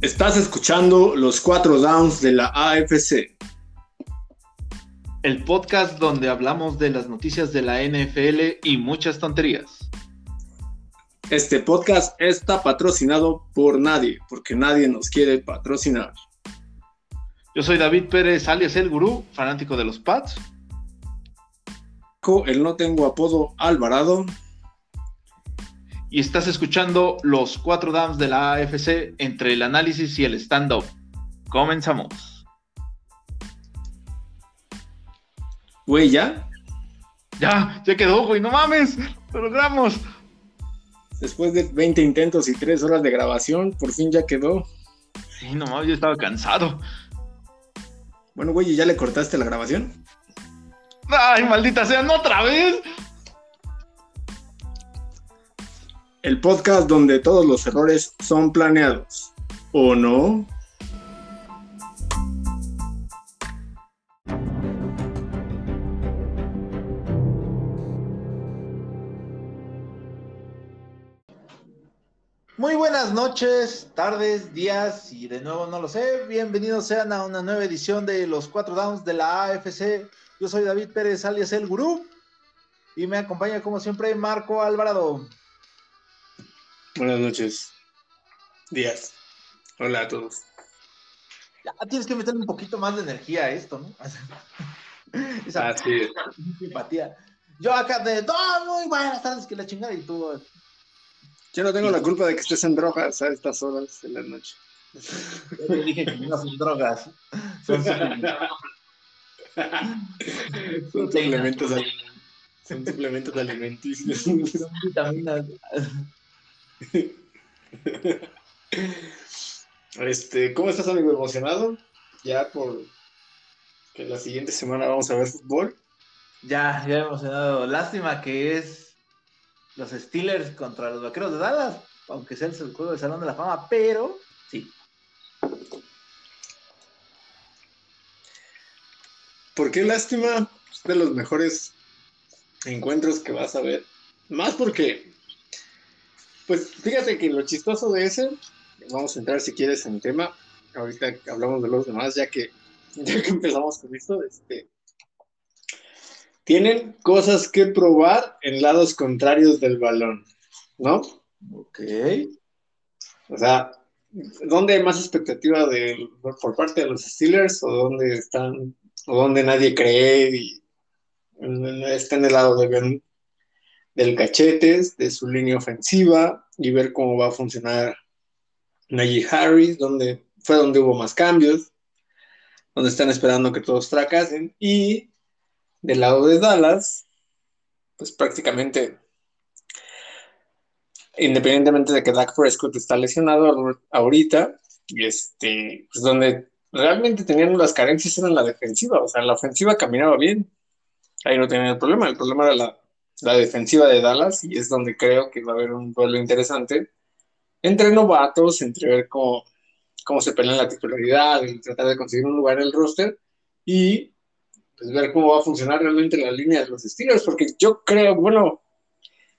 Estás escuchando los cuatro downs de la AFC. El podcast donde hablamos de las noticias de la NFL y muchas tonterías. Este podcast está patrocinado por nadie, porque nadie nos quiere patrocinar. Yo soy David Pérez, alias El Gurú, fanático de los Pats. El no tengo apodo Alvarado. Y estás escuchando los cuatro downs de la AFC entre el análisis y el stand-up. Comenzamos. Güey, ¿ya? Ya, ya quedó, güey, no mames, lo logramos. Después de 20 intentos y 3 horas de grabación, por fin ya quedó. Sí, no mames, yo estaba cansado. Bueno, güey, ¿y ya le cortaste la grabación? Ay, maldita sea, no otra vez. El podcast donde todos los errores son planeados. ¿O no? Muy buenas noches, tardes, días y de nuevo no lo sé. Bienvenidos sean a una nueva edición de los cuatro downs de la AFC. Yo soy David Pérez, alias El Gurú. Y me acompaña como siempre Marco Alvarado. Buenas noches. Días. Hola a todos. Ya tienes que meterle un poquito más de energía a esto, ¿no? Esa Así simpatía. Yo acá de, no, muy buenas tardes, que la chingada y tú. Yo no tengo la culpa de que estés en drogas a estas horas de la noche. Yo te dije que no son drogas. Son, son suplementos, son suplementos alimenticios. Son vitaminas. Este, ¿cómo estás, amigo? ¿Emocionado? Ya por que la siguiente semana vamos a ver fútbol. Ya, ya emocionado. Lástima que es los Steelers contra los Vaqueros de Dallas, aunque sea el juego del Salón de la Fama, pero sí. ¿Por qué lástima? Es de los mejores encuentros que vas a ver. Más porque pues fíjate que lo chistoso de ese, vamos a entrar si quieres en el tema, ahorita hablamos de los demás, ya que, ya que empezamos con esto, este, tienen cosas que probar en lados contrarios del balón, ¿no? Ok. O sea, ¿dónde hay más expectativa de, por parte de los Steelers o dónde están, o dónde nadie cree y está en el lado de Ben del Cachetes, de su línea ofensiva y ver cómo va a funcionar Najee Harris, donde fue donde hubo más cambios, donde están esperando que todos fracasen. Y del lado de Dallas, pues prácticamente, independientemente de que Dak Prescott está lesionado ahorita, este, pues donde realmente tenían las carencias era en la defensiva, o sea, la ofensiva caminaba bien, ahí no tenían el problema, el problema era la, la defensiva de Dallas y es donde creo que va a haber un duelo interesante entre novatos, entre ver cómo, cómo se pelean la titularidad, y tratar de conseguir un lugar en el roster y pues, ver cómo va a funcionar realmente la línea de los Steelers, porque yo creo, bueno,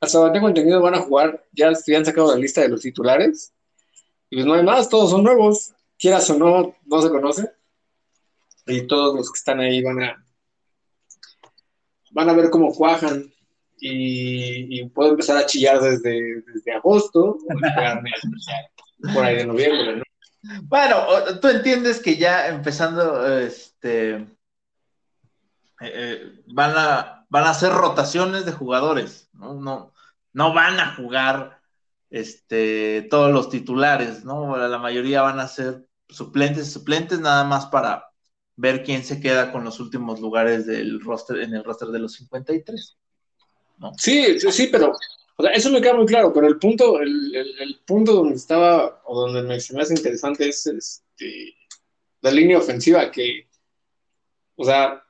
hasta donde tengo entendido van a jugar, ya, ya han sacado la lista de los titulares y pues no hay más, todos son nuevos, quieras o no, no se conoce y todos los que están ahí van a van a ver cómo cuajan y, puedo empezar a chillar desde, desde agosto, por ahí de noviembre, ¿no? Bueno, tú entiendes que ya empezando, este, eh, eh, van, a, van a hacer rotaciones de jugadores, ¿no? No, no van a jugar este, todos los titulares, ¿no? La mayoría van a ser suplentes, suplentes nada más para ver quién se queda con los últimos lugares del roster, en el roster de los 53. Sí, sí, pero eso me queda muy claro, pero el punto, el, punto donde estaba, o donde me, se me hace interesante es este, la línea ofensiva, que, o sea,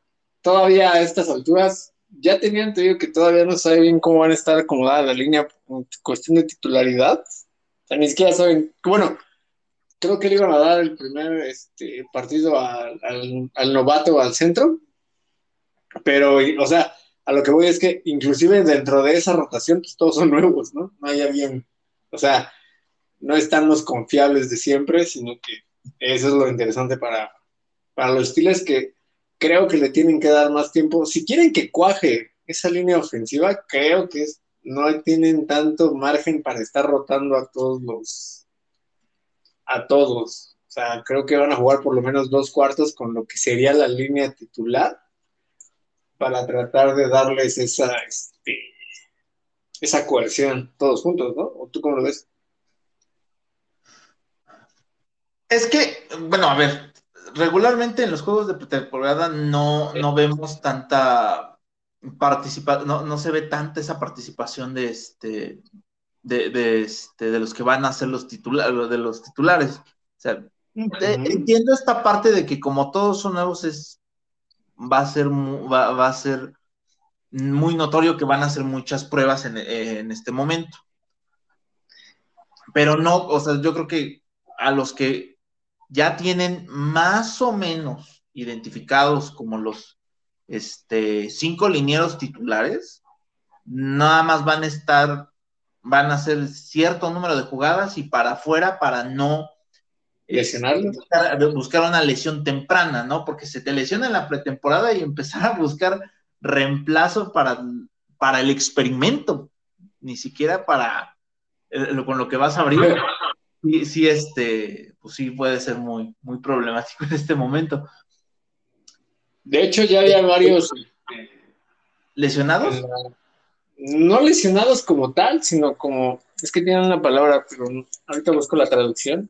todavía a estas alturas, ya tenían, te digo que todavía no saben bien cómo van a estar acomodada la línea en cuestión de titularidad. O sea, ni siquiera saben, bueno, creo que le iban a dar el primer este, partido al, al novato al centro, pero, o sea, a lo que voy es que inclusive dentro de esa rotación, pues todos son nuevos, ¿no? No hay alguien, o sea, no están los confiables de siempre, sino que eso es lo interesante para, para los Steelers que creo que le tienen que dar más tiempo. Si quieren que cuaje esa línea ofensiva, creo que no tienen tanto margen para estar rotando a todos los a todos. O sea, creo que van a jugar por lo menos dos cuartos con lo que sería la línea titular para tratar de darles esa, este, esa coerción todos juntos, ¿no? ¿O tú cómo lo ves? Es que, bueno, a ver, regularmente en los juegos de temporada no, no vemos tanta participación, no, se ve tanta esa participación de este de, este, de los que van a ser los titulares, de los titulares. O sea, entiendo esta parte de que como todos son nuevos, es, va a ser va, va a ser muy notorio que van a hacer muchas pruebas en, este momento. Pero no, o sea, yo creo que a los que ya tienen más o menos identificados como los este, cinco linieros titulares, nada más van a estar, van a hacer cierto número de jugadas y para afuera para no lesionarlos. Buscar, una lesión temprana, ¿no? Porque se te lesiona en la pretemporada y empezar a buscar reemplazo para, para el experimento, ni siquiera para eh, con lo que vas a abrir sí, sí, este, pues sí puede ser muy, muy problemático en este momento. De hecho, ya había varios lesionados. No lesionados como tal, sino como, es que tienen una palabra, pero ahorita busco la traducción.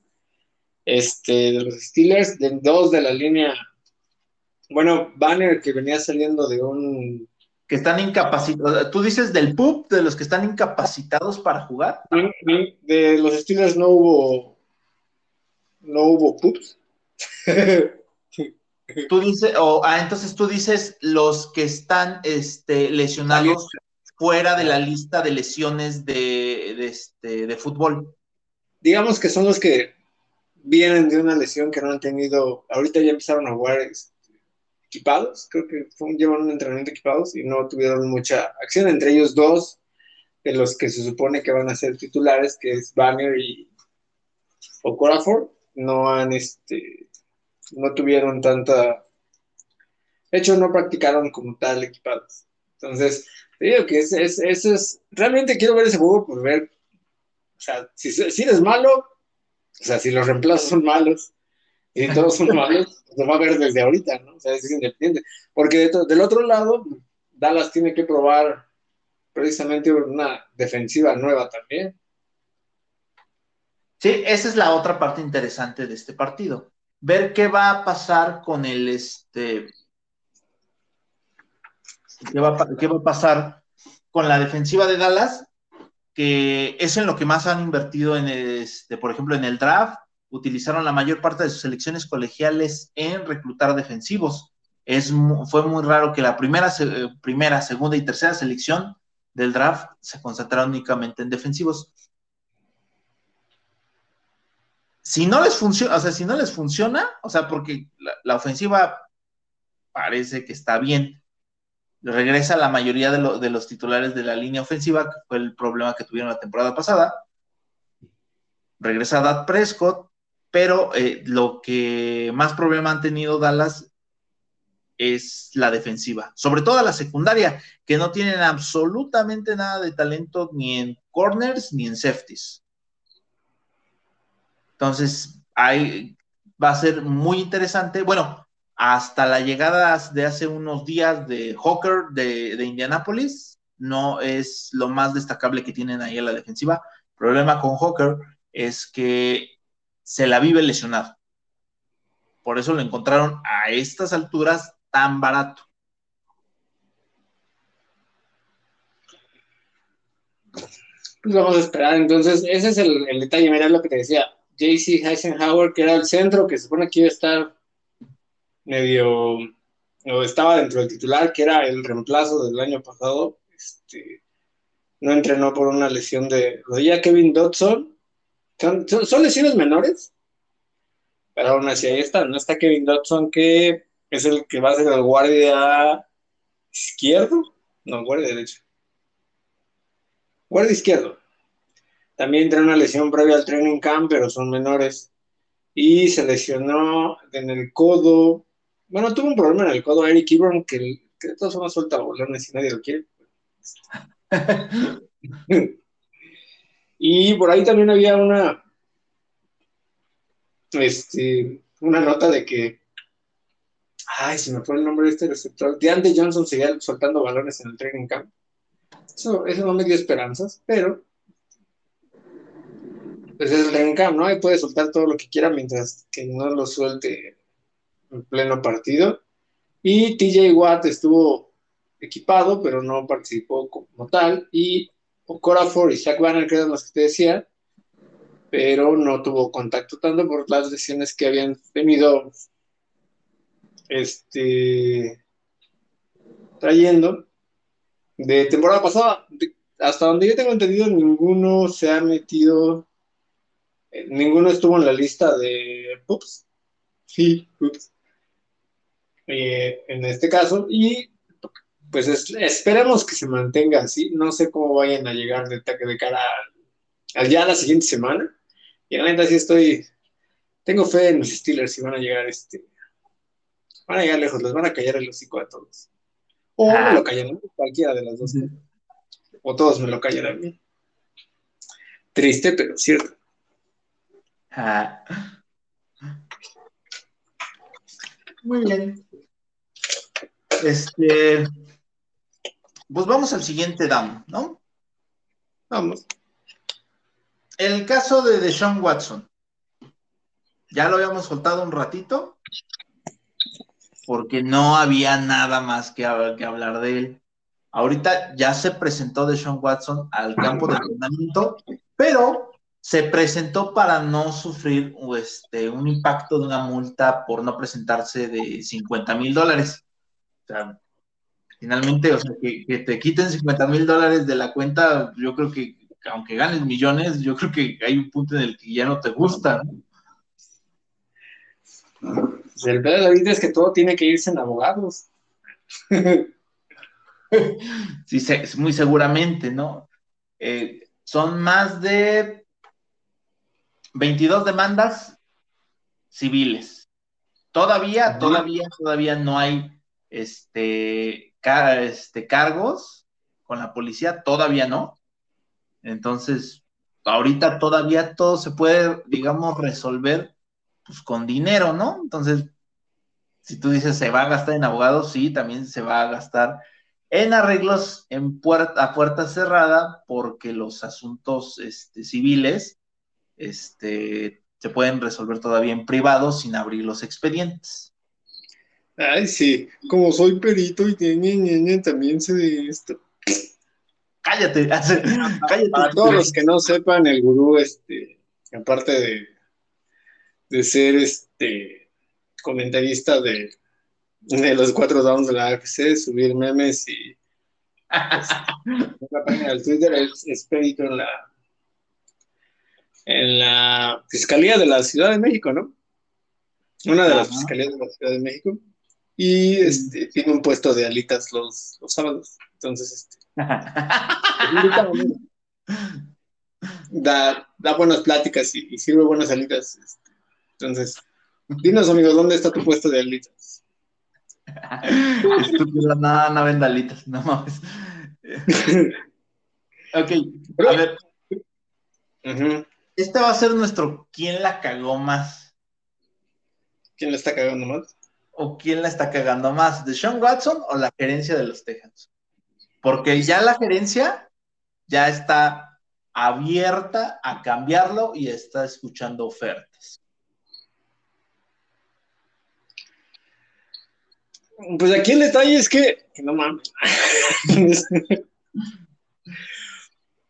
Este, de los Steelers, de dos de la línea. Bueno, Banner que venía saliendo de un que están incapacitados. Tú dices del PUB, de los que están incapacitados para jugar. De los Steelers no hubo. No hubo PUBs. tú dices, o ah, entonces tú dices los que están este, lesionados fuera de la lista de lesiones de, de, este, de fútbol. Digamos que son los que vienen de una lesión que no han tenido. Ahorita ya empezaron a jugar equipados, creo que fue, llevan un entrenamiento equipados y no tuvieron mucha acción, entre ellos dos de los que se supone que van a ser titulares, que es Banner y Okorafor, no han, este, no tuvieron tanta, de hecho no practicaron como tal equipados. Entonces, te que eso es, es, realmente quiero ver ese juego por ver, o sea, si, si eres malo, o sea, si los reemplazos son malos, y todos son malos, lo va a ver desde ahorita, ¿no? O sea, es independiente. Porque del otro lado, Dallas tiene que probar precisamente una defensiva nueva también. Sí, esa es la otra parte interesante de este partido. Ver qué va a pasar con el este. ¿Qué va, qué va a pasar con la defensiva de Dallas? Que es en lo que más han invertido en este, por ejemplo, en el draft utilizaron la mayor parte de sus selecciones colegiales en reclutar defensivos. Fue muy raro que la primera, primera, segunda y tercera selección del draft se concentraron únicamente en defensivos. Si no les funciona, o sea, si no les funciona, o sea, porque la, ofensiva parece que está bien, regresa la mayoría de, de, los titulares de la línea ofensiva, que fue el problema que tuvieron la temporada pasada. Regresa Dad Prescott, pero eh, lo que más problema han tenido Dallas es la defensiva, sobre todo la secundaria, que no tienen absolutamente nada de talento ni en corners ni en safeties. Entonces, ahí va a ser muy interesante. Bueno, hasta la llegada de hace unos días de Hawker de, de Indianapolis, no es lo más destacable que tienen ahí en la defensiva. El problema con Hawker es que se la vive lesionado. Por eso lo encontraron a estas alturas tan barato. Pues vamos a esperar. Entonces, ese es el, detalle. Mira lo que te decía. JC Eisenhower, que era el centro, que se supone que iba a estar medio, o estaba dentro del titular, que era el reemplazo del año pasado, este, no entrenó por una lesión de rodilla. Kevin Dodson, son, lesiones menores, pero aún así ahí está. No está Kevin Dodson, que es el que va a ser el guardia izquierdo. No, guardia derecho. Guardia izquierdo. También tiene una lesión previa al training camp, pero son menores. Y se lesionó en el codo. Bueno, tuvo un problema en el codo Eric Ebron que, que de todas formas suelta bolones y nadie lo quiere. y por ahí también había una. Este, una nota de que Ay, se me fue el nombre de este receptor. DeAndre Johnson seguía soltando balones en el training camp. Eso, eso no me dio esperanzas, pero pues es el training camp, ¿no? Ahí puede soltar todo lo que quiera mientras que no lo suelte en pleno partido. Y TJ Watt estuvo equipado, pero no participó como tal. Y Corafor y Zach Banner, que eran los que te decía, pero no tuvo contacto tanto por las lesiones que habían tenido este, trayendo de temporada pasada. hasta donde yo tengo entendido, ninguno se ha metido, eh, ninguno estuvo en la lista de Pups. Sí, Pups. Eh, en este caso, y pues esperemos que se mantenga así. No sé cómo vayan a llegar de, de cara al, ya la siguiente semana. Y la neta sí estoy, tengo fe en los Steelers si van a llegar este, van a llegar lejos, les van a callar el hocico a todos. O me ah. lo callan, cualquiera de las dos. O todos me lo callan a mí. Triste, pero cierto. Ah. Muy bien. Este, pues vamos al siguiente down, ¿no? Vamos. El caso de Deshaun Watson. Ya lo habíamos soltado un ratito porque no había nada más que, que hablar de él. Ahorita ya se presentó de Sean Watson al campo de entrenamiento, pero se presentó para no sufrir este, un impacto de una multa por no presentarse de 50 mil dólares. O sea, finalmente, o sea, que, que te quiten 50 mil dólares de la cuenta, yo creo que, aunque ganes millones, yo creo que hay un punto en el que ya no te gusta. ¿no? El pedo de ahorita es que todo tiene que irse en abogados. sí, muy seguramente, ¿no? Eh, son más de 22 demandas civiles. Todavía, todavía, todavía no hay este, este, cargos con la policía, todavía no. Entonces, ahorita todavía todo se puede, digamos, resolver pues con dinero, ¿no? Entonces, si tú dices se va a gastar en abogados, sí, también se va a gastar en arreglos en puerta, a puerta cerrada, porque los asuntos este, civiles este, se pueden resolver todavía en privado sin abrir los expedientes. Ay, sí, como soy perito y tiene también sé de esto. Cállate, cállate. Para todos los que no sepan, el gurú, este, aparte de de ser este comentarista de, de los cuatro downs de la AFC, subir memes y pues, la página del Twitter es, expedito en la en la Fiscalía de la Ciudad de México, ¿no? Una de las fiscalías de la Ciudad de México. Y este, tiene un puesto de alitas los, los sábados. Entonces, este, da, da buenas pláticas y, y sirve buenas alitas. Este, entonces, dinos, amigo, ¿dónde está tu puesto de alitas? Estúpido, no, no venda alitas, no mames. ok, a ver. Este va a ser nuestro ¿Quién la cagó más? ¿Quién la está cagando más? ¿O quién la está cagando más? ¿De Sean Watson o la gerencia de los Texans? Porque ya la gerencia ya está abierta a cambiarlo y está escuchando ofertas. Pues aquí el detalle es que, no mames.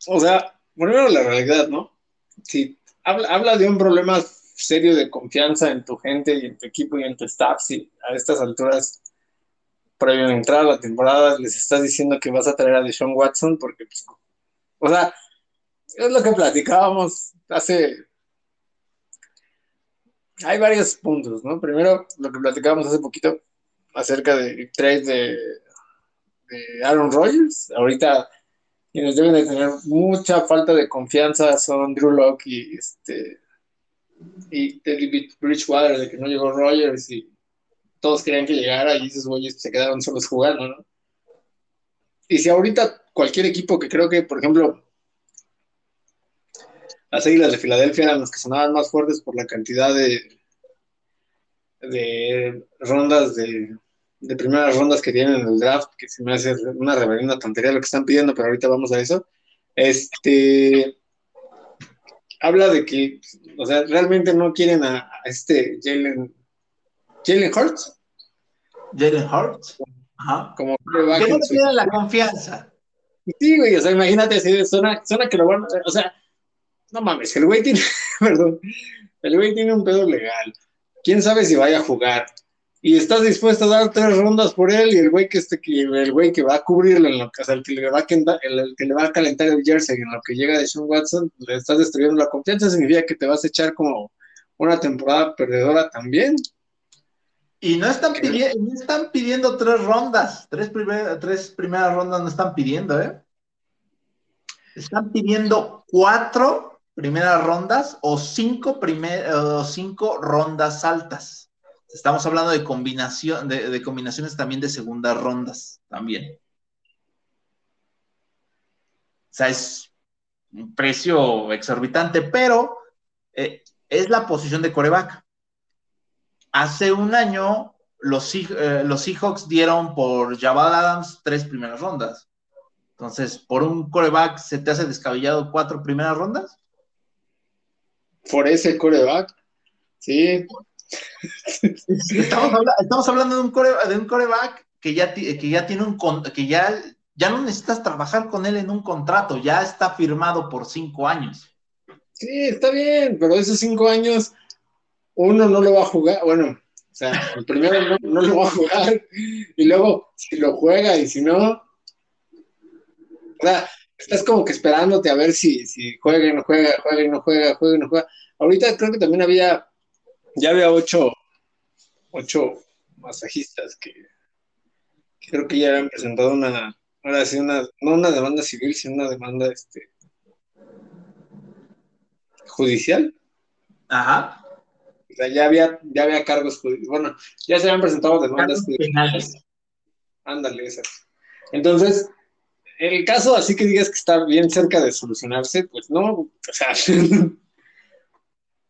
o sea, primero la realidad, ¿no? Si habla, de un problema serio de confianza en tu gente y en tu equipo y en tu staff, si a estas alturas, previo a entrar a la temporada, les estás diciendo que vas a traer a Deshaun Watson, porque, pues, o sea, es lo que platicábamos hace hay varios puntos, ¿no? Primero, lo que platicábamos hace poquito, acerca de trade de, Aaron Rodgers. Ahorita quienes deben de tener mucha falta de confianza son Drew Locke y este y David Bridgewater de que no llegó Rogers y todos querían que llegara y esos güeyes se quedaron solos jugando, ¿no? Y si ahorita cualquier equipo que creo que, por ejemplo, las Águilas de Filadelfia eran los que sonaban más fuertes por la cantidad de, de rondas de, de primeras rondas que tienen en el draft, que se me hace una reverenda tontería lo que están pidiendo, pero ahorita vamos a eso. Este habla de que, o sea, realmente no quieren a, este Jalen Jalen Hurts. Jalen Hurts. Ajá. Como que no tienen la confianza. Sí, güey, o sea, imagínate, así, suena, suena que lo van, o sea, no mames, el güey tiene, perdón, el güey tiene un pedo legal. ¿Quién sabe si vaya a jugar? Y estás dispuesto a dar tres rondas por él y el güey que este, el güey que va a cubrirlo en lo que, o sea, el que le va a calentar, el, que le va a calentar el jersey en lo que llega de Sean Watson, le estás destruyendo la confianza, significa que te vas a echar como una temporada perdedora también. Y no están, pidiendo, no están pidiendo tres rondas, tres, tres primeras rondas no están pidiendo, ¿eh? Están pidiendo cuatro primeras rondas o cinco, primer, o cinco rondas altas. Estamos hablando de combinación, de, combinaciones también de segundas rondas, también. O sea, es un precio exorbitante, pero eh, es la posición de coreback. Hace un año, los, eh, los Seahawks dieron por Jabal Adams tres primeras rondas. Entonces, ¿por un coreback se te hace descabellado cuatro primeras rondas? Por ese coreback, sí. Estamos, hablando de un, coreback, que ya, que ya tiene un que ya, ya no necesitas trabajar con él en un contrato, ya está firmado por cinco años. Sí, está bien, pero esos cinco años uno no lo va a jugar, bueno, o sea, el primero no, lo va a jugar, y luego si lo juega y si no, o sea, estás como que esperándote a ver si, si juega y no juega, juega y no juega, juega y no juega. Ahorita creo que también había, ya había ocho, ocho masajistas que, creo que ya habían presentado una, ahora sí, una, no una demanda civil, sino una demanda este, judicial. Ajá sea, ya había, ya había cargos, bueno, ya se habían presentado demandas penales. Ándale, esas. Entonces, el caso así que digas que está bien cerca de solucionarse, pues no, o sea,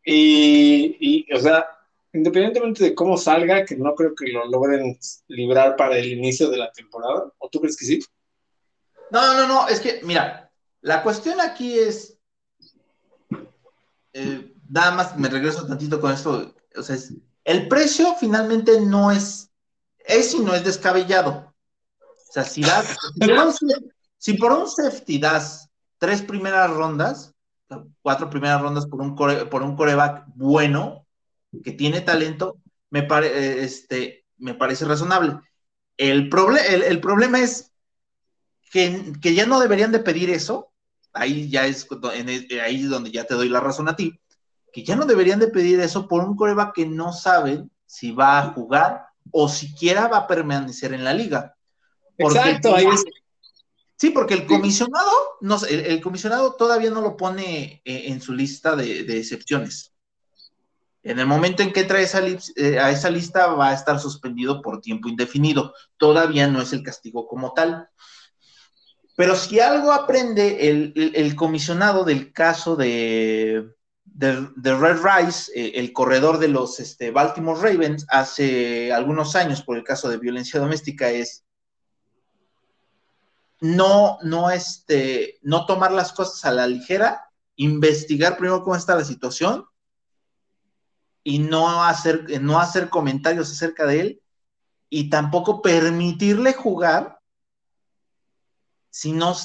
y, o sea, independientemente de cómo salga, que no creo que lo logren librar para el inicio de la temporada, ¿o tú crees que sí? No, no, no, es que, mira, la cuestión aquí es, eh, nada más me regreso tantito con esto, o sea, el precio finalmente no es, es y no es descabellado. O sea, si, das, si, por un safety das tres primeras rondas, cuatro primeras rondas por un, por un coreback bueno, que tiene talento, me, pare, este, me parece razonable. El, el, problema es que, que, ya no deberían de pedir eso. Ahí ya es ahí es donde ya te doy la razón a ti que ya no deberían de pedir eso por un coreback que no saben si va a jugar o siquiera va a permanecer en la liga. Exacto, ahí Sí, porque el comisionado, no, el, el, comisionado todavía no lo pone eh, en su lista de, excepciones. En el momento en que entra esa eh, a esa lista va a estar suspendido por tiempo indefinido. Todavía no es el castigo como tal. Pero si algo aprende el comisionado del caso de, de, Red Rice, eh, el corredor de los este, Baltimore Ravens, hace algunos años por el caso de violencia doméstica, es no, no, este, no tomar las cosas a la ligera, investigar primero cómo está la situación y no hacer, no hacer comentarios acerca de él y tampoco permitirle jugar si no,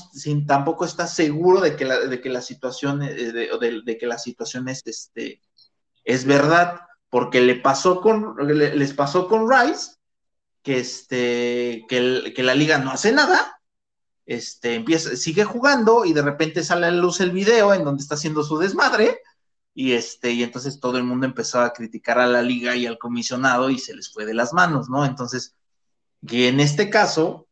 tampoco está seguro de que la, de que la situación, eh, de, que la situación es, este, es verdad, porque le pasó con, les pasó con Rice, que, este, que, que, la liga no hace nada, este, empieza, sigue jugando y de repente sale a la luz el video en donde está haciendo su desmadre, y, este, y entonces todo el mundo empezó a criticar a la liga y al comisionado y se les fue de las manos, ¿no? Entonces, en este caso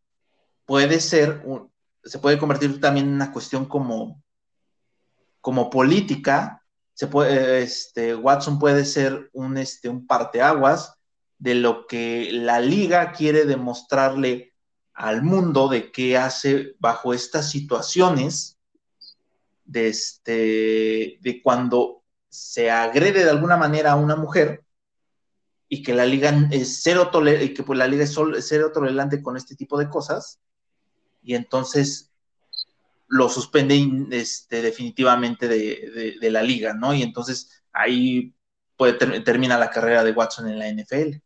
puede ser un, se puede convertir también en una cuestión como, como política. Se puede, este, Watson puede ser un, este, un parteaguas de lo que la liga quiere demostrarle al mundo de qué hace bajo estas situaciones de, este, de cuando se agrede de alguna manera a una mujer y que la liga es cero que pues la liga es tolerante con este tipo de cosas y entonces lo suspende este, definitivamente de, la liga, ¿no? Y entonces ahí puede termina la carrera de Watson en la NFL.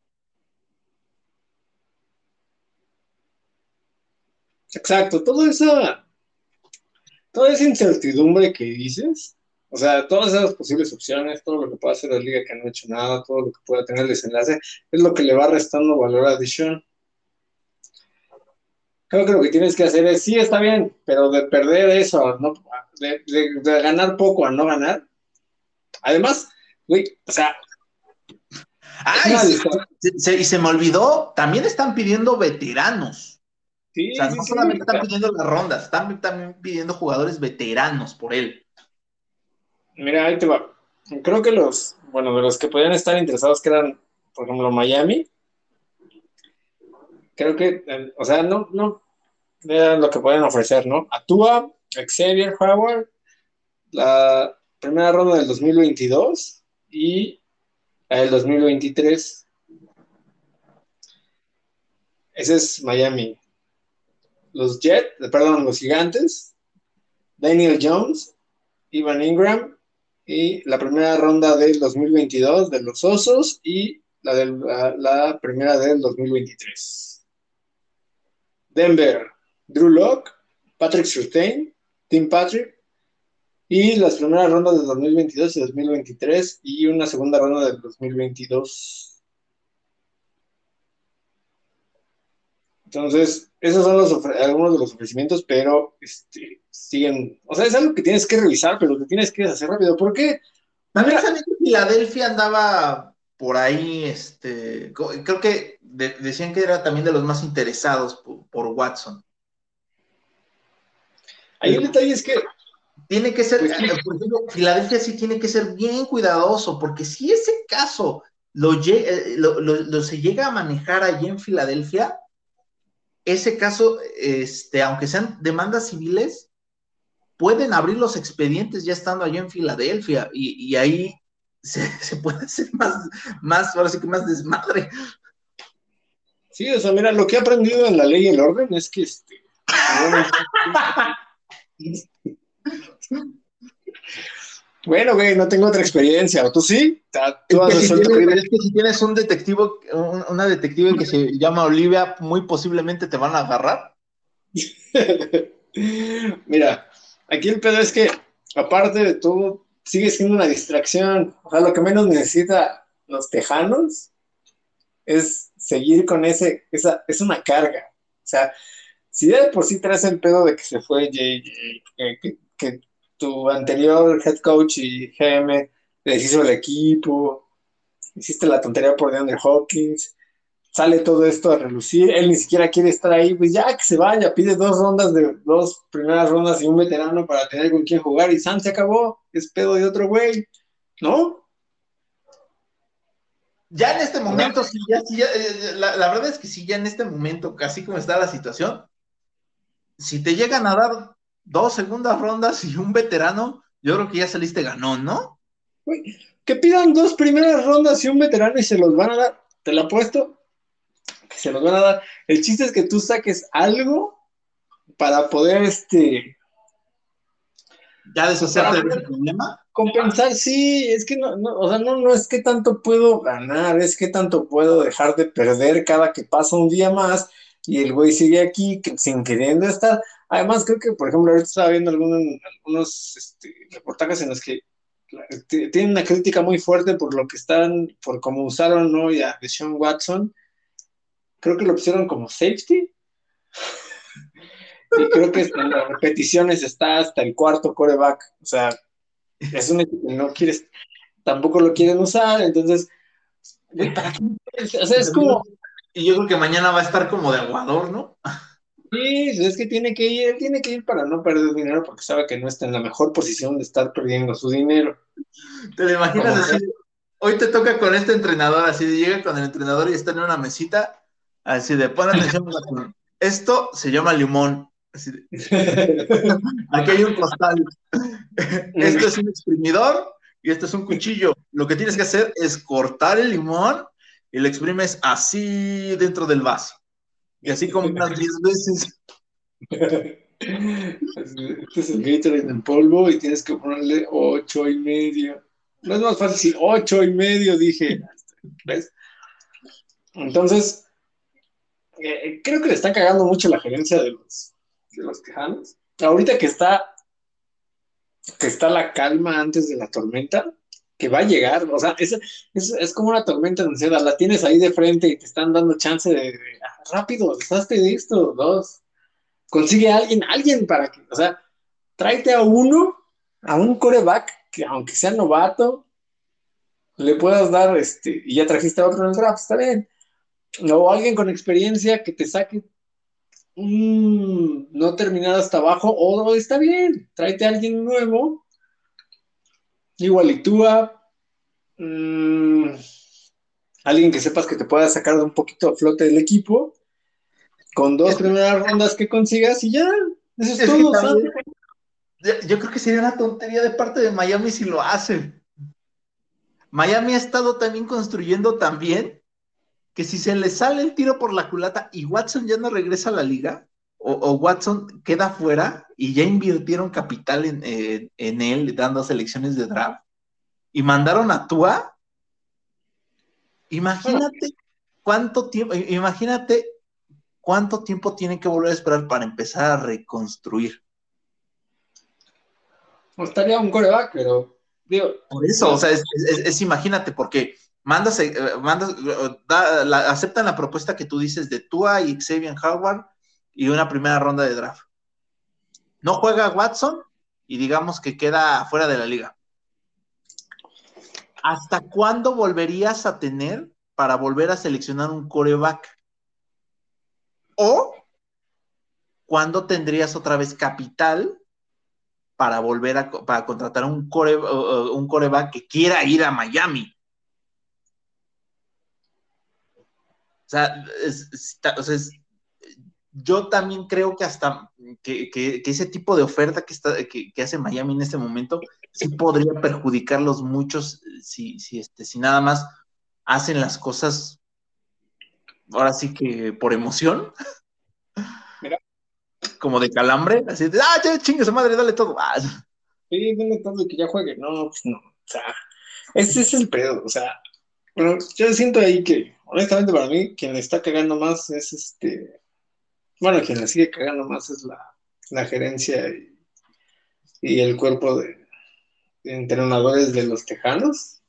Exacto, toda esa, toda esa incertidumbre que dices, o sea, todas esas posibles opciones, todo lo que pueda hacer la liga que no ha hecho nada, todo lo que pueda tener el desenlace, es lo que le va restando valor a Dishon. Creo que lo que tienes que hacer es, sí, está bien, pero de perder eso, no, de, ganar poco a no ganar. Además, güey, o sea. y se me olvidó, también están pidiendo veteranos o sea, no solamente están pidiendo las rondas, están también pidiendo jugadores veteranos por él. Mira, ahí te va. Creo que los, bueno, de los que podían estar interesados, que eran, por ejemplo, Miami, creo que, o sea, no, no, era lo que pueden ofrecer, ¿no? Atua, Xavier Howard, la primera ronda del 2022 y el 2023. Ese es Miami los Jets, perdón, los Gigantes, Daniel Jones, Ivan Ingram y la primera ronda del 2022 de los Osos y la, de, la, primera del 2023. Denver, Drew Locke, Patrick Surtain, Tim Patrick y las primeras rondas del 2022 y 2023 y una segunda ronda del 2022. Entonces, esos son los algunos de los ofrecimientos, pero este, siguen, o sea, es algo que tienes que revisar, pero que tienes que hacer rápido. ¿Por qué? También Filadelfia andaba por ahí, este, creo que decían que era también de los más interesados por, Watson. Ahí el detalle es que tiene que ser, pues por ejemplo, Filadelfia sí tiene que ser bien cuidadoso, porque si ese caso lo, eh, lo, se llega a manejar allí en Filadelfia, ese caso, este, aunque sean demandas civiles, pueden abrir los expedientes ya estando allá en Filadelfia y, ahí se, puede hacer más, más, ahora sí que más desmadre. Sí, o sea, mira, lo que he aprendido en la ley y el orden es que este. Bueno, güey, no tengo otra experiencia. ¿O tú sí? ¿Tú es, que si tienes, es que si tienes un detective, una detective que se llama Olivia, muy posiblemente te van a agarrar. Mira, aquí el pedo es que, aparte de todo, sigue siendo una distracción. O sea, lo que menos necesita los tejanos es seguir con ese, esa, es una carga. O sea, si ya de por sí traes el pedo de que se fue que, que tu anterior head coach y GM deshizo el equipo, hiciste la tontería por DeAndre Hawkins, sale todo esto a relucir, él ni siquiera quiere estar ahí, pues ya que se vaya, pide dos rondas de dos primeras rondas y un veterano para tener con quién jugar y San se acabó, es pedo de otro güey, ¿no? Ya en este momento, sí, ya, sí, ya, eh, la, la, verdad es que sí, ya en este momento, casi como está la situación, si te llegan a dar dos segundas rondas y un veterano, yo creo que ya saliste ganón, ¿no? que pidan dos primeras rondas y un veterano y se los van a dar, te lo apuesto, que se los van a dar. El chiste es que tú saques algo para poder, este... Ya deshacerte del problema. Compensar, sí, es que no, no, o sea, no, no es que tanto puedo ganar, es que tanto puedo dejar de perder cada que pasa un día más y el güey sigue aquí sin queriendo estar. Además, creo que, por ejemplo, ahorita estaba viendo algunos, este, reportajes en los que tienen una crítica muy fuerte por lo que están, por cómo usaron hoy a Sean Watson. Creo que lo pusieron como safety. y creo que en las repeticiones está hasta el cuarto coreback. O sea, es un equipo que no quieres, tampoco lo quieren usar. Entonces, ¿para qué? O sea, es como. Y yo creo que mañana va a estar como de aguador, ¿no? Sí, es que tiene que ir, él tiene que ir para no perder dinero porque sabe que no está en la mejor posición de estar perdiendo su dinero. ¿Te lo imaginas así? Hoy te toca con este entrenador, así de llega con el entrenador y está en una mesita, así de pon atención. Esto se llama limón. aquí hay un costal. Esto es un exprimidor y esto es un cuchillo. Lo que tienes que hacer es cortar el limón y lo exprimes así dentro del vaso. Y así como unas 10 veces. Este es el Gatorade en polvo y tienes que ponerle ocho y medio. No es más fácil si ocho y medio, dije. Entonces, eh, creo que le están cagando mucho la gerencia de los, de los tejanos. Ahorita que está, que está la calma antes de la tormenta, que va a llegar, o sea, es, es, como una tormenta anunciada, la tienes ahí de frente y te están dando chance de, ah, rápido, deshazte de esto, dos, consigue a alguien, alguien para que, o sea, tráete a uno, a un coreback, que aunque sea novato, le puedas dar, este, y ya trajiste a otro en el draft, está bien, o alguien con experiencia que te saque un no terminado hasta abajo, o está bien, tráete a alguien nuevo igualitúa. Mm, alguien que sepas que te pueda sacar de un poquito a flote del equipo. Con dos primeras rondas que consigas y ya. Eso es, todo. Yo creo que sería una tontería de parte de Miami si lo hacen. Miami ha estado también construyendo también que si se le sale el tiro por la culata y Watson ya no regresa a la liga, o, Watson queda fuera y ya invirtieron capital en, él, dando selecciones de draft, y mandaron a Tua, imagínate cuánto tiempo, imagínate cuánto tiempo tienen que volver a esperar para empezar a reconstruir. Estaría un coreback, pero Por eso, o sea, es, imagínate, porque mandas, eh, mandas aceptan la propuesta que tú dices de Tua y Xavier Howard y una primera ronda de draft. No juega Watson y digamos que queda fuera de la liga. ¿Hasta cuándo volverías a tener para volver a seleccionar un coreback? ¿O cuándo tendrías otra vez capital para volver a para contratar un, core, un coreback que quiera ir a Miami? O sea, es, yo también creo que hasta que, ese tipo de oferta que, está, que, hace Miami en este momento sí podría perjudicarlos muchos si, si, este, si nada más hacen las cosas ahora sí que por emoción. Mira. Como de calambre, así de, ah, ya chingue su madre, dale todo. Ah. Sí, dale todo y que ya juegue. No, pues no. O sea, ese es el pedo. O sea, bueno, yo siento ahí que, honestamente, para mí, quien le está cagando más es este bueno, quien la sigue cagando más es la, gerencia y, el cuerpo de, entrenadores de los tejanos.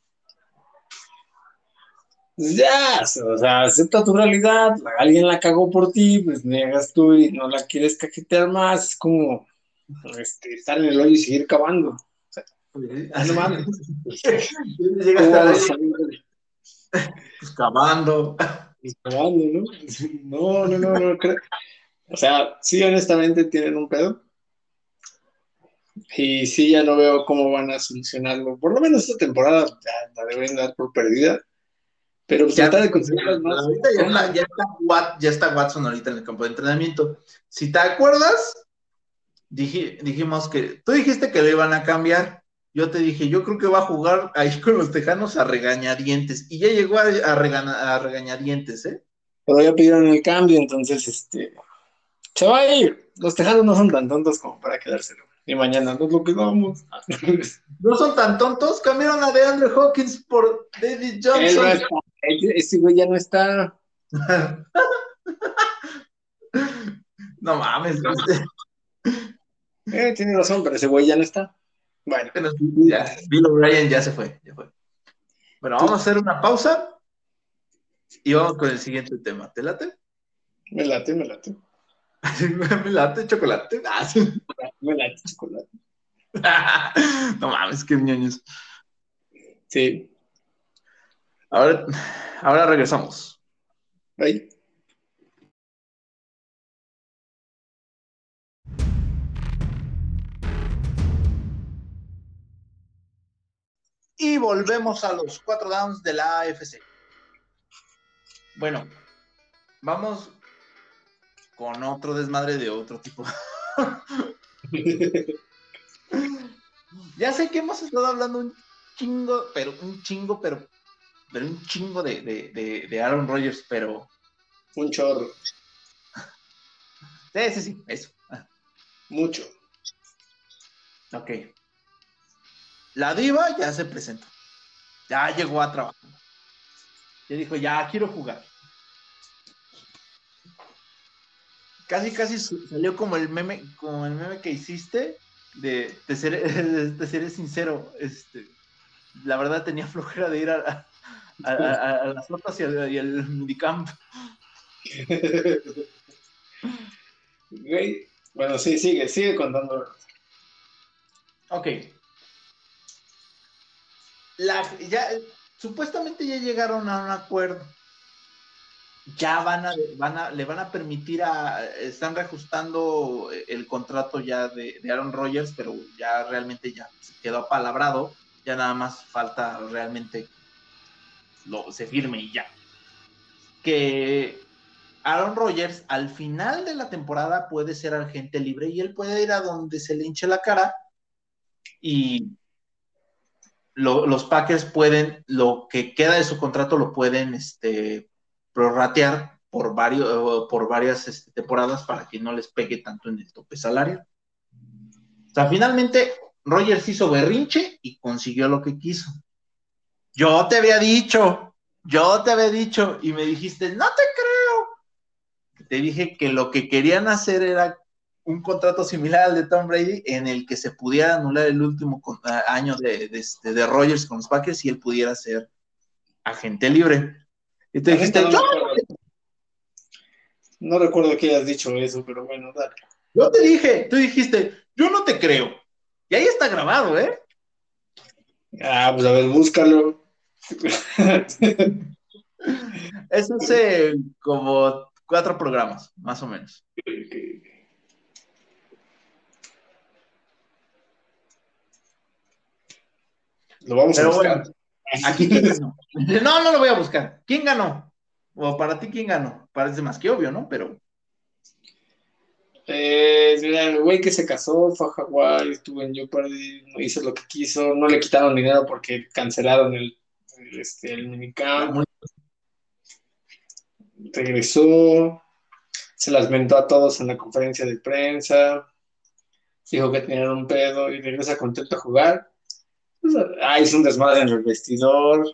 Pues ya, o sea, acepta tu realidad, alguien la cagó por ti, pues niegas tú y no la quieres cajetear más, es como este, estar en el hoyo y seguir cavando. O sea, no mames. Pues cavando. Pues cavando, ¿no? No, no, no, no creo. O sea, sí, honestamente tienen un pedo. Y sí, ya no veo cómo van a solucionarlo. Por lo menos esta temporada ya la deben dar por perdida. Pero pues ya, trata de conseguirlas más. ya, está, ya, está, Watson ahorita en el campo de entrenamiento. Si te acuerdas, dijimos que tú dijiste que lo iban a cambiar. Yo te dije, yo creo que va a jugar ahí con los tejanos a regañadientes. Y ya llegó a, a, a regañadientes, ¿eh? Pero ya pidieron el cambio, entonces, este, se va a ir. Los tejanos no son tan tontos como para quedárselo. Y mañana nos lo quedamos. no son tan tontos. Cambiaron a DeAndre Hawkins por David Johnson. Ese güey ya no está. no mames. Eh, tiene razón, pero ese güey ya no está. Bueno. ya, Bill O'Brien ya se fue. Ya fue. Bueno, vamos a hacer una pausa y vamos con el siguiente tema. ¿Te late? Me late, me late me late chocolate. Ah, me late chocolate. no mames, qué ñoños. Sí. Ahora, ahora regresamos. Bye. Y volvemos a los cuatro downs de la AFC. Bueno, vamos con otro desmadre de otro tipo. ya sé que hemos estado hablando un chingo, pero un chingo, pero, pero un chingo de, de, de Aaron Rodgers, pero. Un chorro. Sí, sí, sí, eso. Mucho. Ok. La diva ya se presentó. Ya llegó a trabajar. Ya dijo, ya quiero jugar. Casi, casi salió como el meme, como el meme que hiciste de, de, ser, de ser sincero. Este, la verdad tenía flojera de ir a, las notas y, al minicamp. Bueno, sí, sigue, sigue contando. Ok. La, ya, supuestamente ya llegaron a un acuerdo. Ya van a, van a, le van a permitir a, están reajustando el contrato ya de, Aaron Rodgers, pero ya realmente ya quedó apalabrado, ya nada más falta realmente lo, se firme y ya. Que Aaron Rodgers al final de la temporada puede ser agente libre y él puede ir a donde se le hinche la cara y los Packers pueden, lo que queda de su contrato lo pueden este, prorratear por, varios, por varias este, temporadas para que no les pegue tanto en el tope salario. O sea, finalmente Rogers hizo berrinche y consiguió lo que quiso. Yo te había dicho, yo te había dicho y me dijiste, no te creo. Te dije que lo que querían hacer era un contrato similar al de Tom Brady en el que se pudiera anular el último año de, de, este, de Rogers con los Packers y él pudiera ser agente libre. Y te dijiste, no, no recuerdo que hayas dicho eso, pero bueno, dale. Yo te dije, tú dijiste, yo no te creo. Y ahí está grabado, ¿eh? Ah, pues a ver, búscalo. Eso hace como cuatro programas, más o menos. Lo vamos a buscar. Aquí ganó. No, no lo voy a buscar. ¿Quién ganó? O para ti, ¿quién ganó? Parece más que obvio, ¿no? Pero. Eh, el güey que se casó fue a Hawái, estuvo en Jeopardy, hizo lo que quiso, no le quitaron dinero porque cancelaron el, el, este. Regresó, se las mentó a todos en la conferencia de prensa, dijo que tenían un pedo y regresa contento a jugar Ah, hizo un desmadre en el vestidor.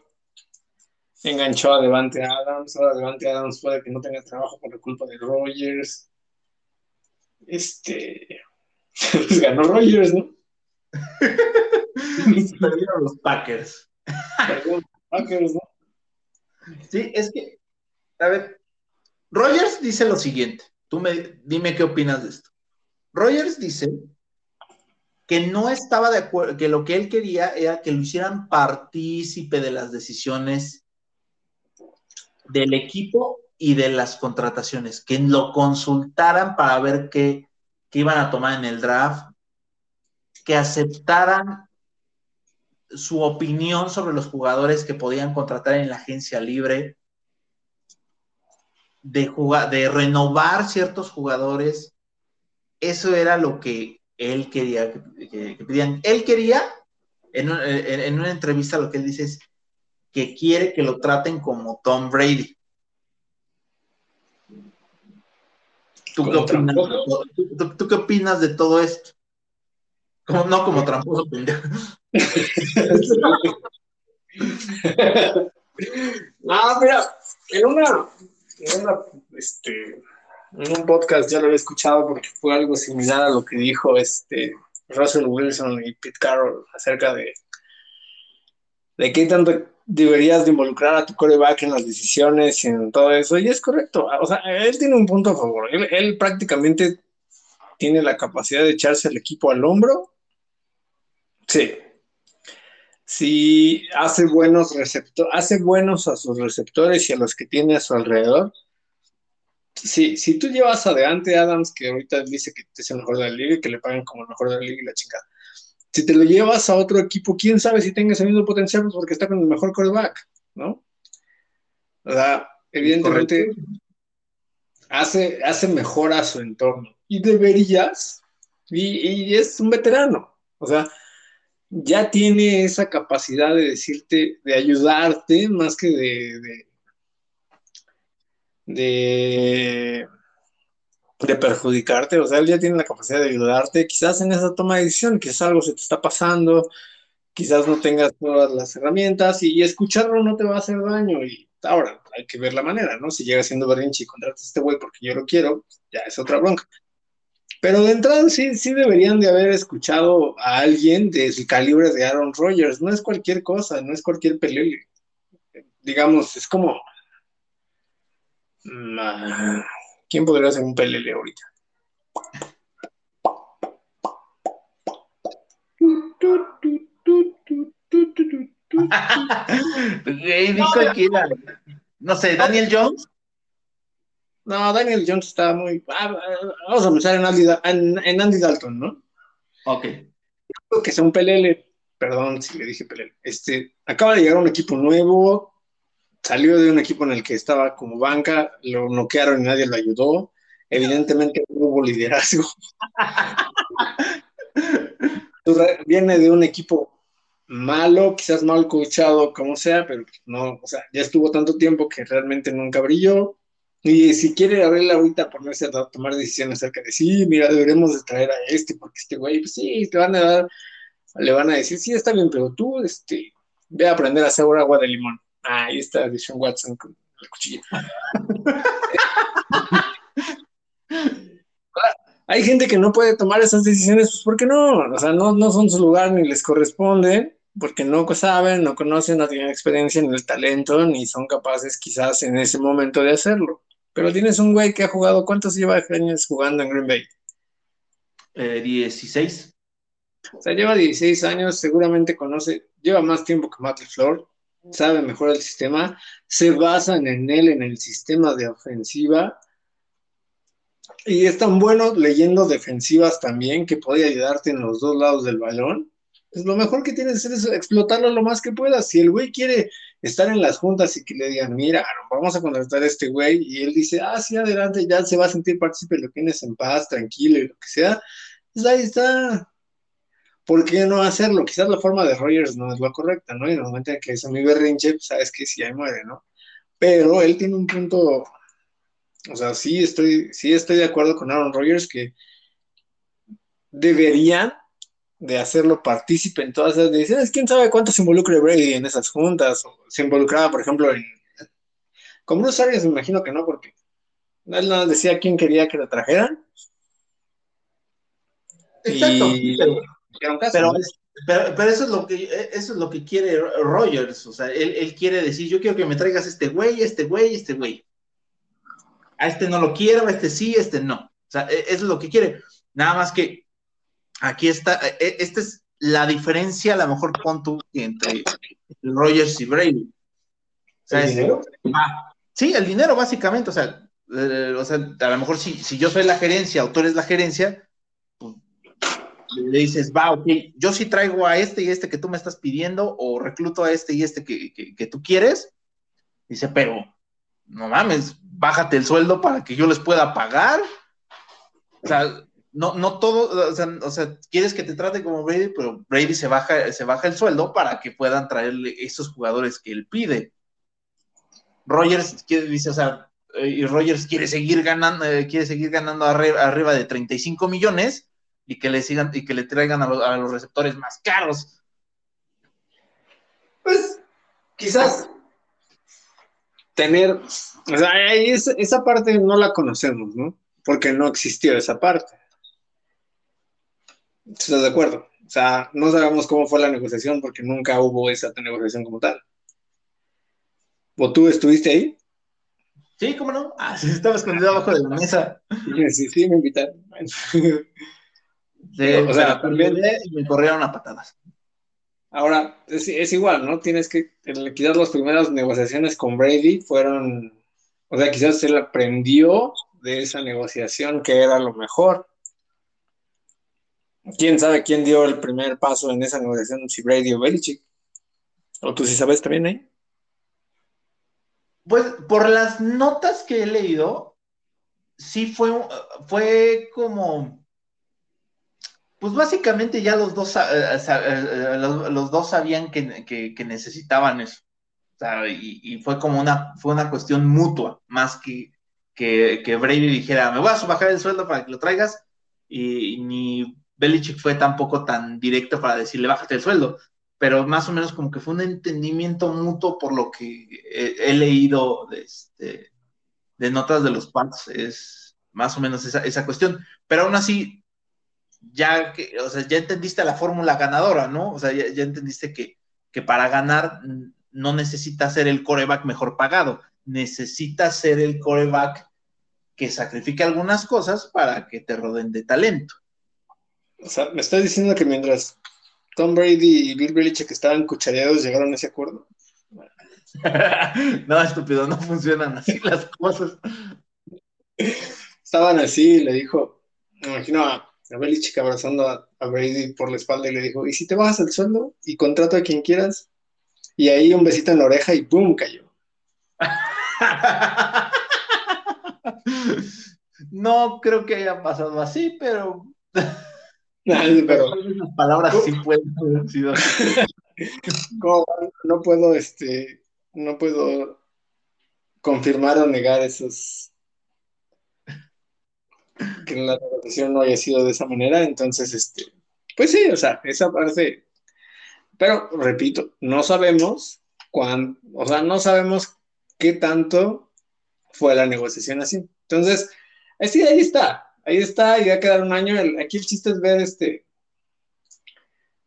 Enganchó a Devante Adams. Ahora Devante Adams puede que no tenga trabajo por la culpa de Rogers. Este. Pues ganó Rogers, ¿no? Perdieron los Packers. Perdieron los Packers, ¿no? Sí, es que. A ver. Rogers dice lo siguiente. Tú me dime qué opinas de esto. Rogers dice que no estaba de acuerdo, que lo que él quería era que lo hicieran partícipe de las decisiones del equipo y de las contrataciones, que lo consultaran para ver qué, iban a tomar en el draft, que aceptaran su opinión sobre los jugadores que podían contratar en la agencia libre, de, jugar, de renovar ciertos jugadores. Eso era lo que él quería que, pedían. Él quería, en, una entrevista lo que él dice es que quiere que lo traten como Tom Brady. ¿Tú qué, opinas de todo, ¿tú, qué opinas de todo esto? Como, no como tramposo, pendejo. no, mira, en una, en una este, en un podcast ya lo había escuchado porque fue algo similar a lo que dijo este Russell Wilson y Pete Carroll acerca de, de qué tanto deberías de involucrar a tu coreback en las decisiones y en todo eso. Y es correcto. O sea, él tiene un punto a favor. Él, prácticamente tiene la capacidad de echarse el equipo al hombro. Sí. Si hace buenos receptores, hace buenos a sus receptores y a los que tiene a su alrededor, Sí, si tú llevas adelante a Adams, que ahorita dice que es el mejor de la liga y que le paguen como el mejor de la liga y la chingada, Si te lo llevas a otro equipo, quién sabe si tenga ese mismo potencial, pues porque está con el mejor quarterback, ¿no? O sea, evidentemente hace, hace mejor a su entorno. Y deberías, y, y es un veterano, o sea, ya tiene esa capacidad de decirte, de ayudarte, más que de, de, de, perjudicarte. O sea, él ya tiene la capacidad de ayudarte, quizás en esa toma de decisión, quizás algo se te está pasando, quizás no tengas todas las herramientas y, escucharlo no te va a hacer daño. Y ahora hay que ver la manera, ¿no? Si llega siendo berrinche y contratas a este güey porque yo lo quiero, ya es otra bronca. Pero de entrada sí, sí deberían de haber escuchado a alguien de calibre de Aaron Rodgers. No es cualquier cosa, no es cualquier pelele. Digamos, es como... Ah, ¿Quién podría ser un pelele ahorita? no sé, Daniel Jones. No, Daniel Jones está muy. Ah, vamos a pensar en Andy, en, Andy, Dalton, ¿no? Ok. Creo que sea un pelele. Perdón si le dije pelele. Este, acaba de llegar un equipo nuevo. Salió de un equipo en el que estaba como banca. Lo noquearon y nadie lo ayudó. Evidentemente no hubo liderazgo. Viene de un equipo malo, quizás mal coachado, como sea, pero no, o sea, ya estuvo tanto tiempo que realmente nunca brilló y si quiere abrirla ahorita, ponerse a tomar decisiones acerca de, sí, mira, deberemos de traer a este, porque este güey, pues sí, te van a dar, le van a decir, sí, está bien, pero tú, este, ve a aprender a hacer agua de limón. Ah, ahí está Dishon Watson con el cuchillo. Hay gente que no puede tomar esas decisiones, pues porque no, o sea, no, no son su lugar ni les corresponde, porque no saben, no conocen, no tienen experiencia en el talento, ni son capaces quizás en ese momento de hacerlo. Pero tienes un güey que ha jugado, ¿cuántos lleva años jugando en Green Bay? Eh, 16. O sea, lleva 16 años, seguramente conoce, lleva más tiempo que Matt Flor, sabe mejor el sistema, se basan en él, en el sistema de ofensiva, y es tan bueno leyendo defensivas también que puede ayudarte en los dos lados del balón pues lo mejor que tienes es explotarlo lo más que puedas. Si el güey quiere estar en las juntas y que le digan, mira, vamos a contratar a este güey, y él dice, ah, sí, adelante, ya se va a sentir partícipe, lo tienes en paz, tranquilo y lo que sea, pues ahí está. ¿Por qué no hacerlo? Quizás la forma de Rogers no es la correcta, ¿no? Y normalmente que es mi berrinche, pues sabes que sí, ahí muere, ¿no? Pero él tiene un punto, o sea, sí estoy, sí estoy de acuerdo con Aaron Rodgers que deberían de hacerlo partícipe en todas esas decisiones. ¿Quién sabe cuánto se involucra Brady en esas juntas? O se involucraba, por ejemplo, en... Con Bruce Arias me imagino que no, porque él no decía quién quería que lo trajeran. Exacto. pero, pero, eso es lo que eso es lo que quiere Rogers. O sea, él, él quiere decir, yo quiero que me traigas este güey, este güey, este güey. A este no lo quiero, a este sí, a este no. O sea, eso es lo que quiere. Nada más que aquí está, e, e, esta es la diferencia, a lo mejor pon tú, entre Rogers y Brady. ¿El dinero? sí, el dinero, básicamente, o sea, eh, o sea a lo mejor si, si yo soy la gerencia o tú eres la gerencia, le dices, va, ok, yo sí traigo a este y este que tú me estás pidiendo, o recluto a este y este que, que tú quieres, dice, pero no mames, bájate el sueldo para que yo les pueda pagar. O sea, no, no todo, o sea, quieres que te trate como Brady, pero Brady se baja, se baja el sueldo para que puedan traerle esos jugadores que él pide. Rogers dice, o sea, eh, y Rogers quiere seguir ganando, eh, quiere seguir ganando arriba, de 35 millones y que le sigan y que le traigan a, los receptores más caros. Pues, quizás tener, o sea, esa, esa parte no la conocemos, ¿no? Porque no existió esa parte. ¿Estás de acuerdo? O sea, no sabemos cómo fue la negociación porque nunca hubo esa negociación como tal. ¿O tú estuviste ahí? Sí, ¿cómo no? Ah, sí, estaba escondido abajo de la mesa. Sí, sí, me invitaron. Sí, o sea, también me corrieron a patadas. Ahora, es, es, igual, ¿no? Tienes que, quizás las primeras negociaciones con Brady fueron, o sea, quizás él aprendió de esa negociación que era lo mejor quién sabe quién dio el primer paso en esa negociación, si Brady o Belichick. ¿O tú sí sabes también ahí? Pues por las notas que he leído, sí fue, fue como, pues básicamente ya los dos, eh, eh, los, dos sabían que, necesitaban eso. y, fue como una, fue una cuestión mutua, más que, que, Brady dijera, me voy a bajar el sueldo para que lo traigas, y, ni Belichick fue tampoco tan directo para decirle, bájate el sueldo, pero más o menos como que fue un entendimiento mutuo por lo que he, leído de, este, de notas de los Pats, es más o menos esa, cuestión, pero aún así, ya, que, o sea, ya entendiste la fórmula ganadora, ¿no? O sea, ya, ya entendiste que, que para ganar no necesita ser el coreback mejor pagado, necesita ser el coreback que sacrifique algunas cosas para que te roden de talento. O sea, me estás diciendo que mientras Tom Brady y Bill Belichick estaban cuchareados llegaron a ese acuerdo. no, estúpido, no funcionan así las cosas. Estaban así, le dijo, me imagino a, Belichick abrazando a, a, Brady por la espalda y le dijo, ¿y si te bajas el sueldo y contrato a quien quieras? Y ahí un besito en la oreja y ¡pum! cayó. no creo que haya pasado así, pero. pero palabras sí pueden haber sido No puedo, este, no puedo confirmar o negar esos que la negociación no haya sido de esa manera, entonces, este, pues sí, o sea, esa parte, pero repito, no sabemos cuándo, o sea, no sabemos qué tanto fue la negociación así. Entonces, así ahí está, ahí está, y va a quedar un año. aquí el chiste es ver este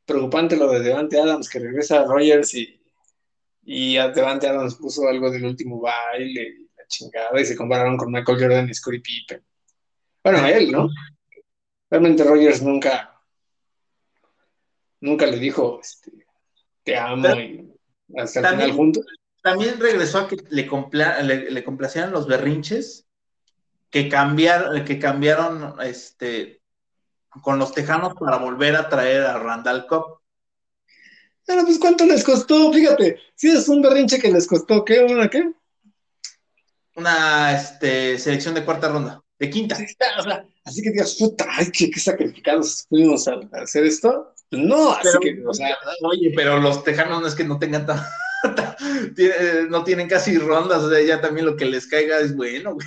preocupante lo de Devante Adams, que regresa a Rogers y, y a Devante Adams puso algo del último baile, la chingada, y se compararon con Michael Jordan y Scottie Pippen. Bueno, a él, ¿no? Realmente Rogers nunca, nunca le dijo, este, te amo y hasta el final juntos también regresó a que le, le, complacieran los berrinches que, cambiar, que cambiaron este, con los tejanos para volver a traer a Randall Cobb. Pero pues cuánto les costó, fíjate, si es un berrinche que les costó, ¿qué? ¿Una qué? Una este, selección de cuarta ronda, de quinta. así que digas, puta, ay, qué, sacrificados fuimos a, hacer esto. Pues no, así que, o sea. Oye, pero los tejanos no es que no tengan tan no tienen casi rondas, o sea, ya también lo que les caiga es bueno, güey.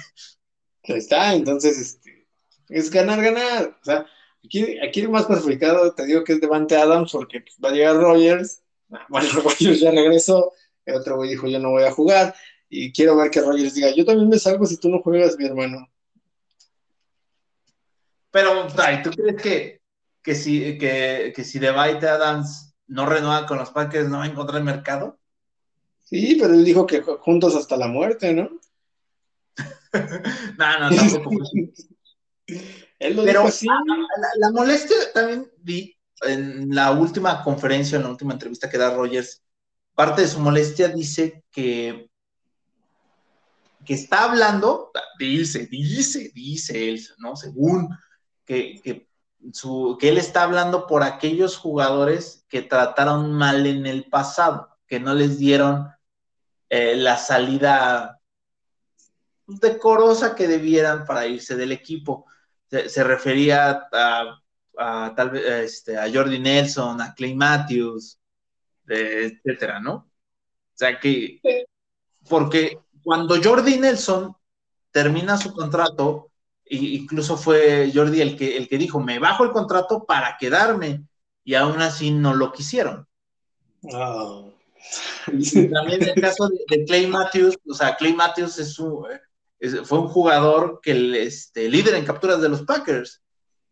Ahí está, entonces, este, es ganar, ganar. O sea, aquí, aquí el más perjudicado, te digo que es Devante Adams, porque pues, va a llegar Rogers. Bueno, Rogers ya regresó, el otro güey dijo, yo no voy a jugar, y quiero ver que Rogers diga, yo también me salgo si tú no juegas, mi hermano. Pero, ¿tú crees que, que si, que, que si Devante Adams no renueva con los Packers, no va a encontrar mercado? Sí, pero él dijo que juntos hasta la muerte, ¿no? no, no, tampoco. él lo pero dijo así. La, molestia también vi en la última conferencia, en la última entrevista que da Rogers, parte de su molestia dice que, que está hablando, dice, dice, dice él, ¿no? Según que, que, su, que él está hablando por aquellos jugadores que trataron mal en el pasado, que no les dieron eh, la salida decorosa que debieran para irse del equipo. Se, refería a, tal vez este, a Jordi Nelson, a Clay Matthews, etcétera, ¿no? O sea que, porque cuando Jordi Nelson termina su contrato, incluso fue Jordi el que, el que dijo, me bajo el contrato para quedarme, y aún así no lo quisieron. Ah. También el caso de, Clay Matthews, o sea, Clay Matthews es fue un jugador que este, líder en capturas de los Packers.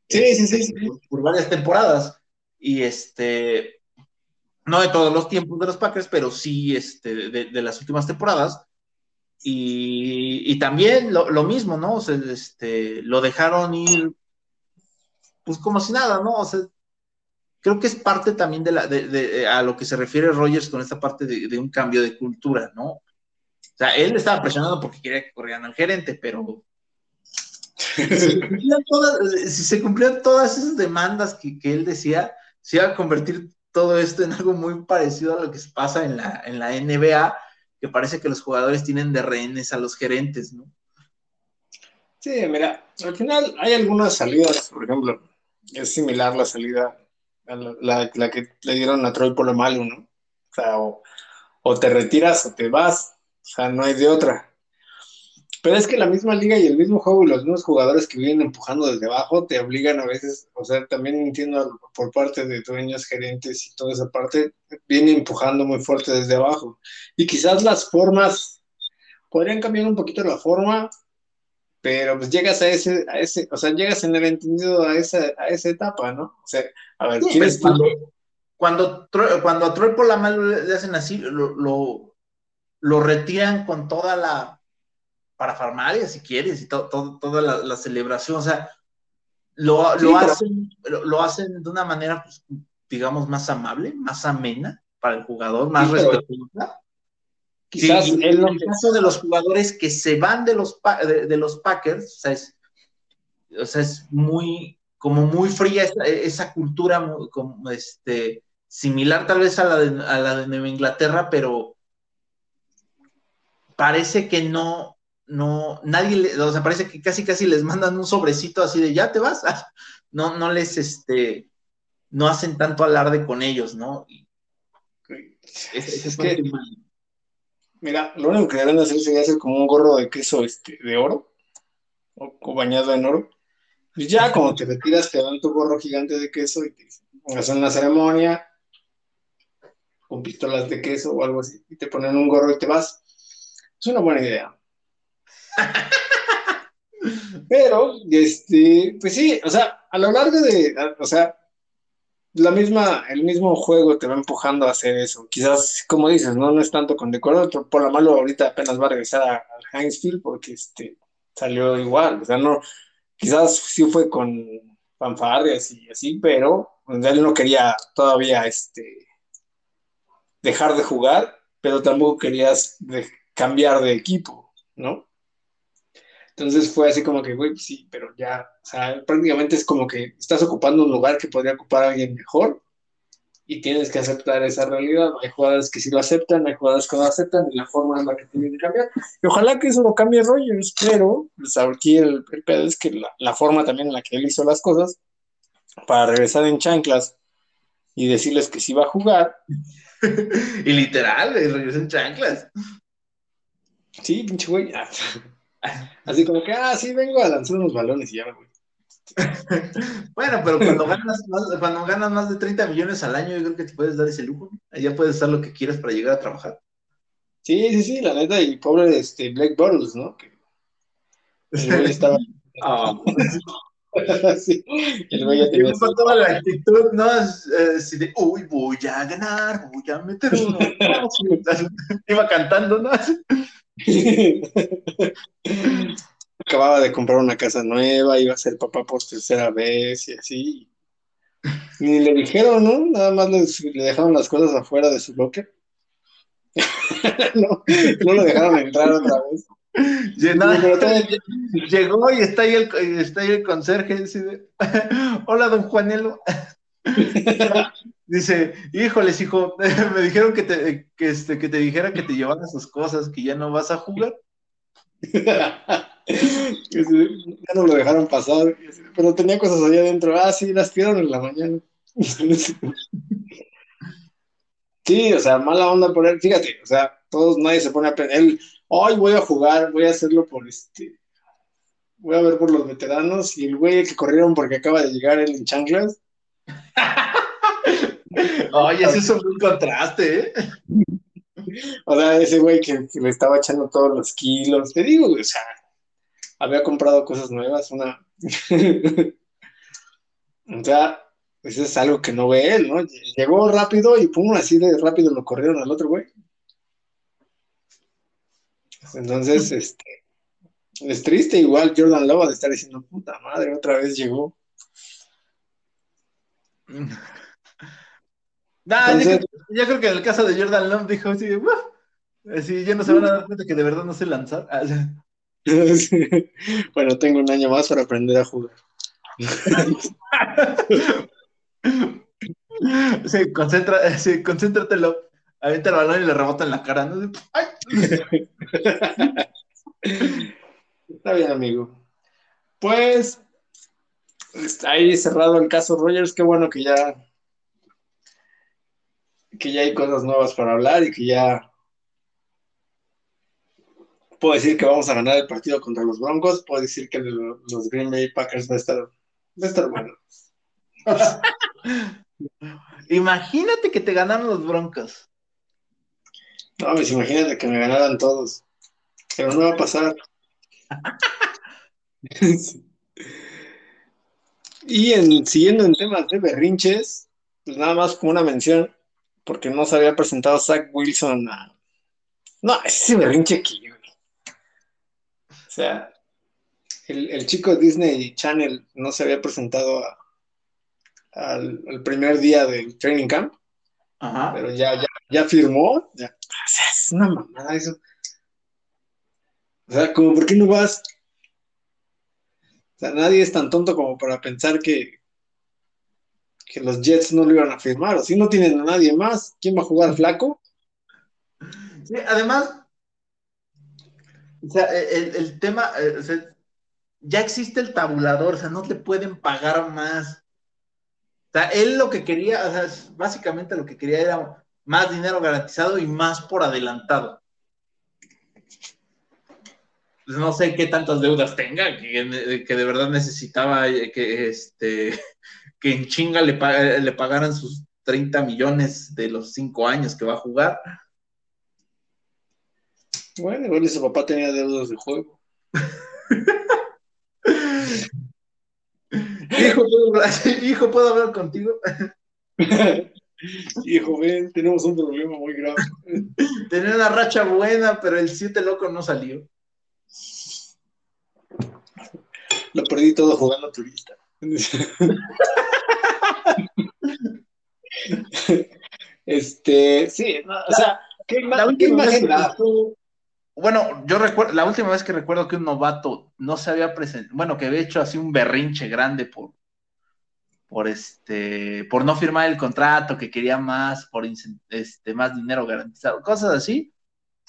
Sí, sí, sí, Por, varias temporadas. Y este, no de todos los tiempos de los Packers, pero sí este, de, las últimas temporadas. Y, también lo, mismo, ¿no? O sea, este, lo dejaron ir, pues como si nada, ¿no? O sea, creo que es parte también de, la, de, a lo que se refiere Rogers con esta parte de, un cambio de cultura, ¿no? O sea, él estaba presionado porque quería que corrieran al gerente, pero si se cumplían todas, esas demandas que, él decía, se iba a convertir todo esto en algo muy parecido a lo que se pasa en la, en la NBA, que parece que los jugadores tienen de rehenes a los gerentes, ¿no? Sí, mira, al final hay algunas salidas, por ejemplo, es similar la salida a la, que le dieron a Troy Polamalu, ¿no? O sea, o te retiras o te vas, o sea, no hay de otra. Pero es que la misma liga y el mismo juego y los mismos jugadores que vienen empujando desde abajo te obligan a veces, o sea, también entiendo por parte de dueños, gerentes y toda esa parte, viene empujando muy fuerte desde abajo. Y quizás las formas, podrían cambiar un poquito la forma, pero pues llegas a ese, a ese, o sea, llegas en el entendido a esa, a esa etapa, ¿no? O sea, a ver, ¿quieres cuando, cuando, cuando a Troy por la mano le hacen así, lo, lo, lo retiran con toda la para farmaria, si quieres, y toda la, celebración, o sea, lo, lo hacen, lo, hacen de una manera, pues, digamos, más amable, más amena para el jugador, más respetuosa. Quizás en el caso de los jugadores que se van de los, de, los Packers, o sea, es, o sea, es muy, como muy fría esa, cultura, como este, similar tal vez a la, de, a la de Nueva Inglaterra, pero parece que no, no, nadie, le, o sea, parece que casi casi les mandan un sobrecito así de ya te vas, no, no les, este, no hacen tanto alarde con ellos, ¿no? es, que, mira, lo único que deben hacer sería hacer como un gorro de queso este, de oro, o, bañado en oro, y ya cuando te retiras te dan tu gorro gigante de queso y te hacen una ceremonia con pistolas de queso o algo así, y te ponen un gorro y te vas. Es una buena idea. Pero, este, pues sí, o sea, a lo largo de, o sea, la misma, el mismo juego te va empujando a hacer eso. Quizás, como dices, no, no es tanto con decoro, por lo malo ahorita apenas va a regresar al Heinzfield porque este, salió igual, o sea, no, quizás sí fue con fanfarrias y así, pero él no quería todavía este, dejar de jugar, pero tampoco querías cambiar de equipo, ¿no? Entonces fue así como que, güey, sí, pero ya, o sea, prácticamente es como que estás ocupando un lugar que podría ocupar alguien mejor y tienes que aceptar esa realidad. Hay jugadores que sí lo aceptan, hay jugadores que no aceptan y la forma en la que tienen que cambiar. Y ojalá que eso lo cambie Rogers, pero pues, aquí el, pedo es que la, forma también en la que él hizo las cosas para regresar en chanclas y decirles que sí va a jugar. y literal, regresó en chanclas. Sí, pinche güey. Así como que, ah, sí, vengo a lanzar unos balones y ya me voy. bueno, pero cuando ganas, más, cuando ganas más de 30 millones al año, yo creo que te puedes dar ese lujo. Ya puedes hacer lo que quieras para llegar a trabajar. Sí, sí, sí, la neta, y pobre este Black Bottles, ¿no? Que el estaba. oh. sí, el güey ya tenía. toda la actitud, ¿no? Así de, uy, voy a ganar, voy a meter uno. Iba cantando, ¿no? Acababa de comprar una casa nueva, iba a ser papá por tercera vez y así. Ni le dijeron, ¿no? Nada más le, dejaron las cosas afuera de su locker. no, no lo dejaron entrar otra vez. Llegó y está ahí el, está ahí el conserje. Dice, Hola, don Juanelo. Dice, híjoles, hijo, me dijeron que te, que, este, que te dijera que te llevaran sus cosas, que ya no vas a jugar. ya no lo dejaron pasar, pero tenía cosas allá adentro. Ah, sí, las tiraron en la mañana. sí, o sea, mala onda por él. Fíjate, o sea, todos, nadie se pone a él, hoy voy a jugar, voy a hacerlo por este, voy a ver por los veteranos y el güey que corrieron porque acaba de llegar él en chanclas. Oye, ese es un buen contraste, ¿eh? O sea, ese güey que, le estaba echando todos los kilos, te digo, o sea, había comprado cosas nuevas, una. o sea, eso es algo que no ve él, ¿no? Llegó rápido y pum, así de rápido lo corrieron al otro güey. Entonces, este, es triste, igual Jordan Love de estar diciendo, puta madre, otra vez llegó. No, yo, creo, que en el caso de Jordan Love dijo así, así ya no se van a dar cuenta que de verdad no sé lanzar. bueno, tengo un año más para aprender a jugar. Sí, concentra, sí, concéntratelo. Avienta el balón y le rebota en la cara. ¿no? Está bien, amigo. Pues está ahí cerrado el caso Rogers. Qué bueno que ya que ya hay cosas nuevas para hablar y que ya puedo decir que vamos a ganar el partido contra los Broncos. Puedo decir que los Green Bay Packers va a estar, va a estar bueno. Imagínate que te ganaron los Broncos. No, pues imagínate que me ganaran todos. Pero no va a pasar. y en, siguiendo en temas de berrinches, pues nada más como una mención, porque no se había presentado Zach Wilson a. No, ese berrinche aquí, O sea, el, el chico de Disney Channel no se había presentado a, al, primer día del training camp. Pero ya, ya, ya firmó. Ya. es una mamada eso. O sea, como, ¿por qué no vas? O sea, nadie es tan tonto como para pensar que, que los Jets no lo iban a firmar. O si no tienen a nadie más, ¿quién va a jugar flaco? Sí, además, o sea, el, el tema, eh, o ya existe el tabulador, o sea, no te pueden pagar más sea, él lo que quería, o sea, básicamente lo que quería era más dinero garantizado y más por adelantado. Pues no sé qué tantas deudas tenga, que, de verdad necesitaba eh, que, este, que en chinga le, le pagaran sus 30 millones de los 5 años que va a jugar. Bueno, igual su papá tenía deudas de juego. Hijo, ¿puedo, hablar contigo? Hijo, ven, tenemos un problema muy grave. Tenía una racha buena, pero el 7 loco no salió. Lo perdí todo jugando turista. Este, sí, o sea, ¿qué, la última imagen bueno, yo recuerdo, la última vez que recuerdo que un novato no se había presentado, bueno, que había hecho así un berrinche grande por, por este, por no firmar el contrato, que quería más, por este, más dinero garantizado, cosas así,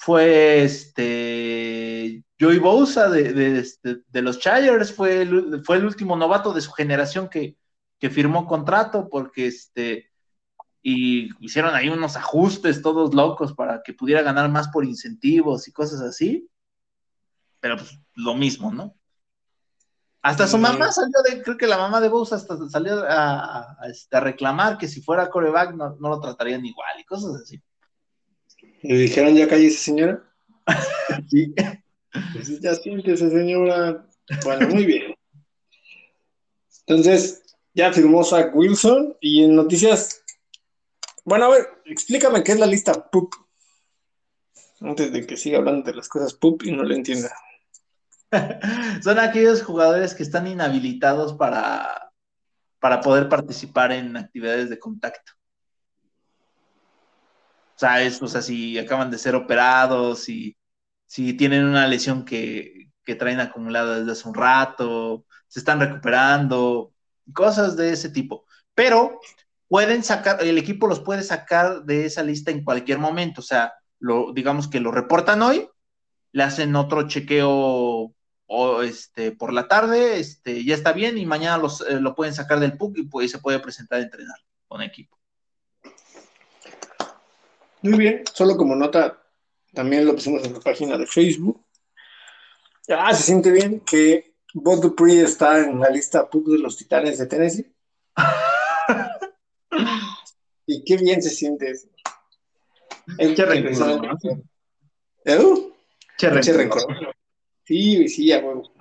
fue este Joey Bosa de, este, de, los Chargers, fue el, fue el último novato de su generación que, que firmó contrato, porque este y hicieron ahí unos ajustes todos locos para que pudiera ganar más por incentivos y cosas así. Pero pues lo mismo, ¿no? Hasta su mamá salió de, creo que la mamá de Bose hasta salió a, este, reclamar que si fuera coreback no, no, lo tratarían igual y cosas así. ¿Le dijeron ya calle esa señora? sí. Pues ya siente esa señora. Bueno, muy bien. Entonces, ya firmó Zach Wilson y en noticias bueno, a ver, explícame qué es la lista PUP. Antes de que siga hablando de las cosas PUP y no lo entienda. Son aquellos jugadores que están inhabilitados para, para poder participar en actividades de contacto. O sea, es, o sea, si acaban de ser operados, y si tienen una lesión que, que traen acumulada desde hace un rato, se están recuperando, cosas de ese tipo. Pero pueden sacar, el equipo los puede sacar de esa lista en cualquier momento, o sea, lo, digamos que lo reportan hoy, le hacen otro chequeo o este, por la tarde, este, ya está bien y mañana los, eh, lo pueden sacar del PUC y pues, se puede presentar a entrenar con equipo. Muy bien, solo como nota, también lo pusimos en la página de Facebook. Ah, se siente bien que Bob Dupree está en la lista PUC de los Titanes de Tennessee. Y qué bien se siente eso. El che ¿Edu? Che Sí, sí, ya, huevo.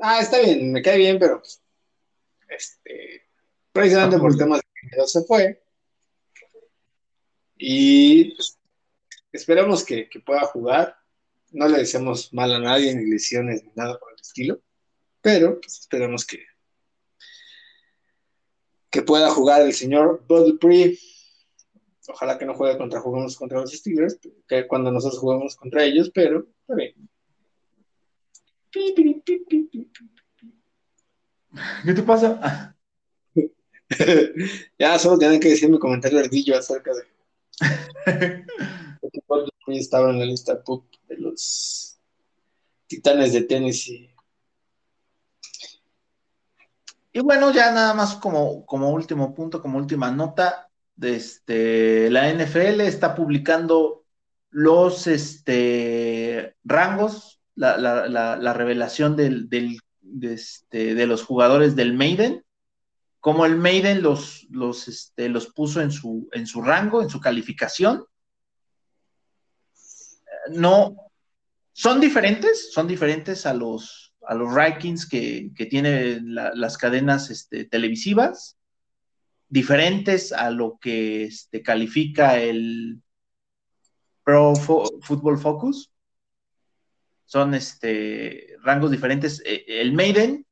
ah, está bien, me cae bien, pero este, precisamente por temas de dinero se fue. Y pues, esperamos que, que, pueda jugar. No le deseamos mal a nadie, ni lesiones, ni nada por el estilo. Pero pues, esperamos que, que pueda jugar el señor Bud Ojalá que no juegue contra juguemos contra los Steelers, que cuando nosotros jugamos contra ellos, pero está bien. ¿Qué te pasa? ya solo tienen que decir mi comentario ardillo acerca de. estaba en la lista de los titanes de Tennessee. Y bueno, ya nada más como, como último punto, como última nota, de este, la NFL está publicando los este, rangos, la, revelación del, de, este, de, los jugadores del Maiden, como el Maiden los, los, este, los puso en su, en su rango, en su calificación. No, son diferentes, son diferentes a los, a los rankings que, que tienen las cadenas este, televisivas, diferentes a lo que este, califica el Pro Football Focus. Son este, rangos diferentes. E, el Maiden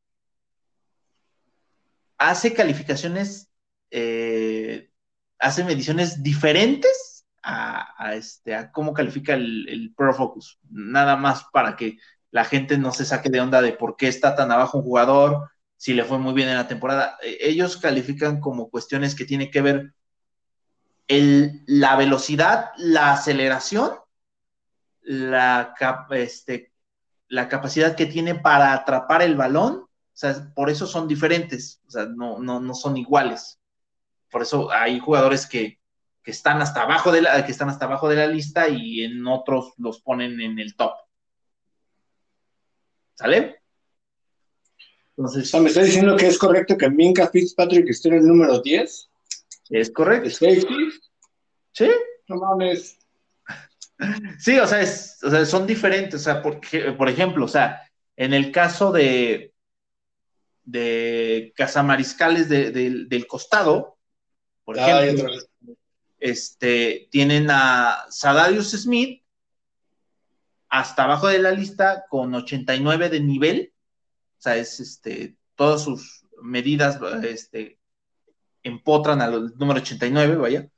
hace calificaciones, eh, hace mediciones diferentes a, este, a cómo califica el, el Pro Focus. Nada más para que la gente no se saque de onda de por qué está tan abajo un jugador, si le fue muy bien en la temporada. E, ellos califican como cuestiones que tienen que ver el, la velocidad, la aceleración, la, este, la capacidad que tiene para atrapar el balón. O sea, por eso son diferentes, o sea, no, no, no son iguales. Por eso hay jugadores que, que están hasta abajo de la, que están hasta abajo de la lista y en otros los ponen en el top. ¿Sale? Entonces, ¿me está diciendo que es correcto que Minka Fitzpatrick esté en el número 10? Es correcto. ¿Safety? Sí. No mames. Sí, o sea, es, o sea, son diferentes. O sea, porque, por ejemplo, o sea, en el caso de, de Casamariscales del costado, por ejemplo, este, tienen a Sadarius Smith, hasta abajo de la lista con 89 de nivel, o sea, es este, todas sus medidas este, empotran al número 89, vaya,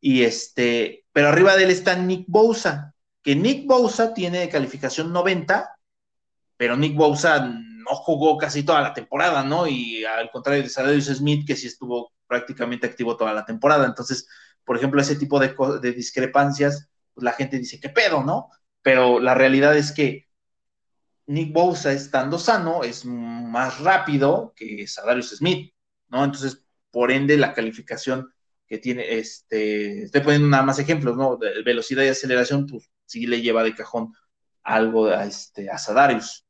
y este, pero arriba de él está Nick Bosa, que Nick Bosa tiene calificación 90, pero Nick Bosa no jugó casi toda la temporada, ¿no? Y al contrario de Sadarius Smith, que sí estuvo prácticamente activo toda la temporada. Entonces, por ejemplo, ese tipo de, discrepancias, pues la gente dice, ¿qué pedo, no? pero la realidad es que Nick Bosa estando sano es más rápido que Sadarius Smith, ¿no? Entonces, por ende, la calificación que tiene, este, estoy poniendo nada más ejemplos, ¿no? De velocidad y aceleración, pues sí le lleva de cajón algo a, este, a Sadarius.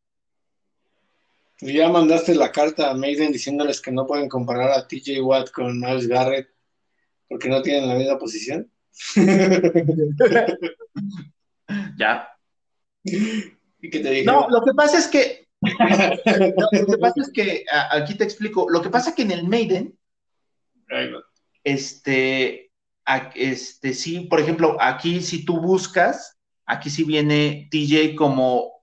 ¿Ya mandaste la carta a Maiden diciéndoles que no pueden comparar a TJ Watt con Miles Garrett porque no tienen la misma posición? Ya. ¿Y qué te dije? No, lo que pasa es que. lo que pasa es que. Aquí te explico. Lo que pasa es que en el Maiden. Este. Este, sí, por ejemplo, aquí si tú buscas, aquí sí viene TJ como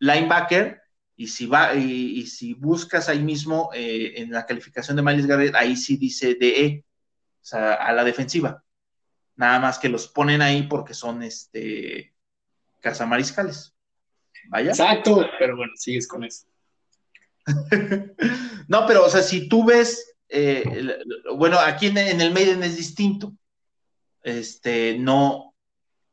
linebacker, y si va, y, si buscas ahí mismo eh, en la calificación de Miles Garrett, ahí sí dice DE, o sea, a la defensiva. Nada más que los ponen ahí porque son este cazamariscales. Vaya. Exacto, pero bueno, sigues con eso. no, pero, o sea, si tú ves, eh, bueno, aquí en, el Maiden es distinto. Este, no,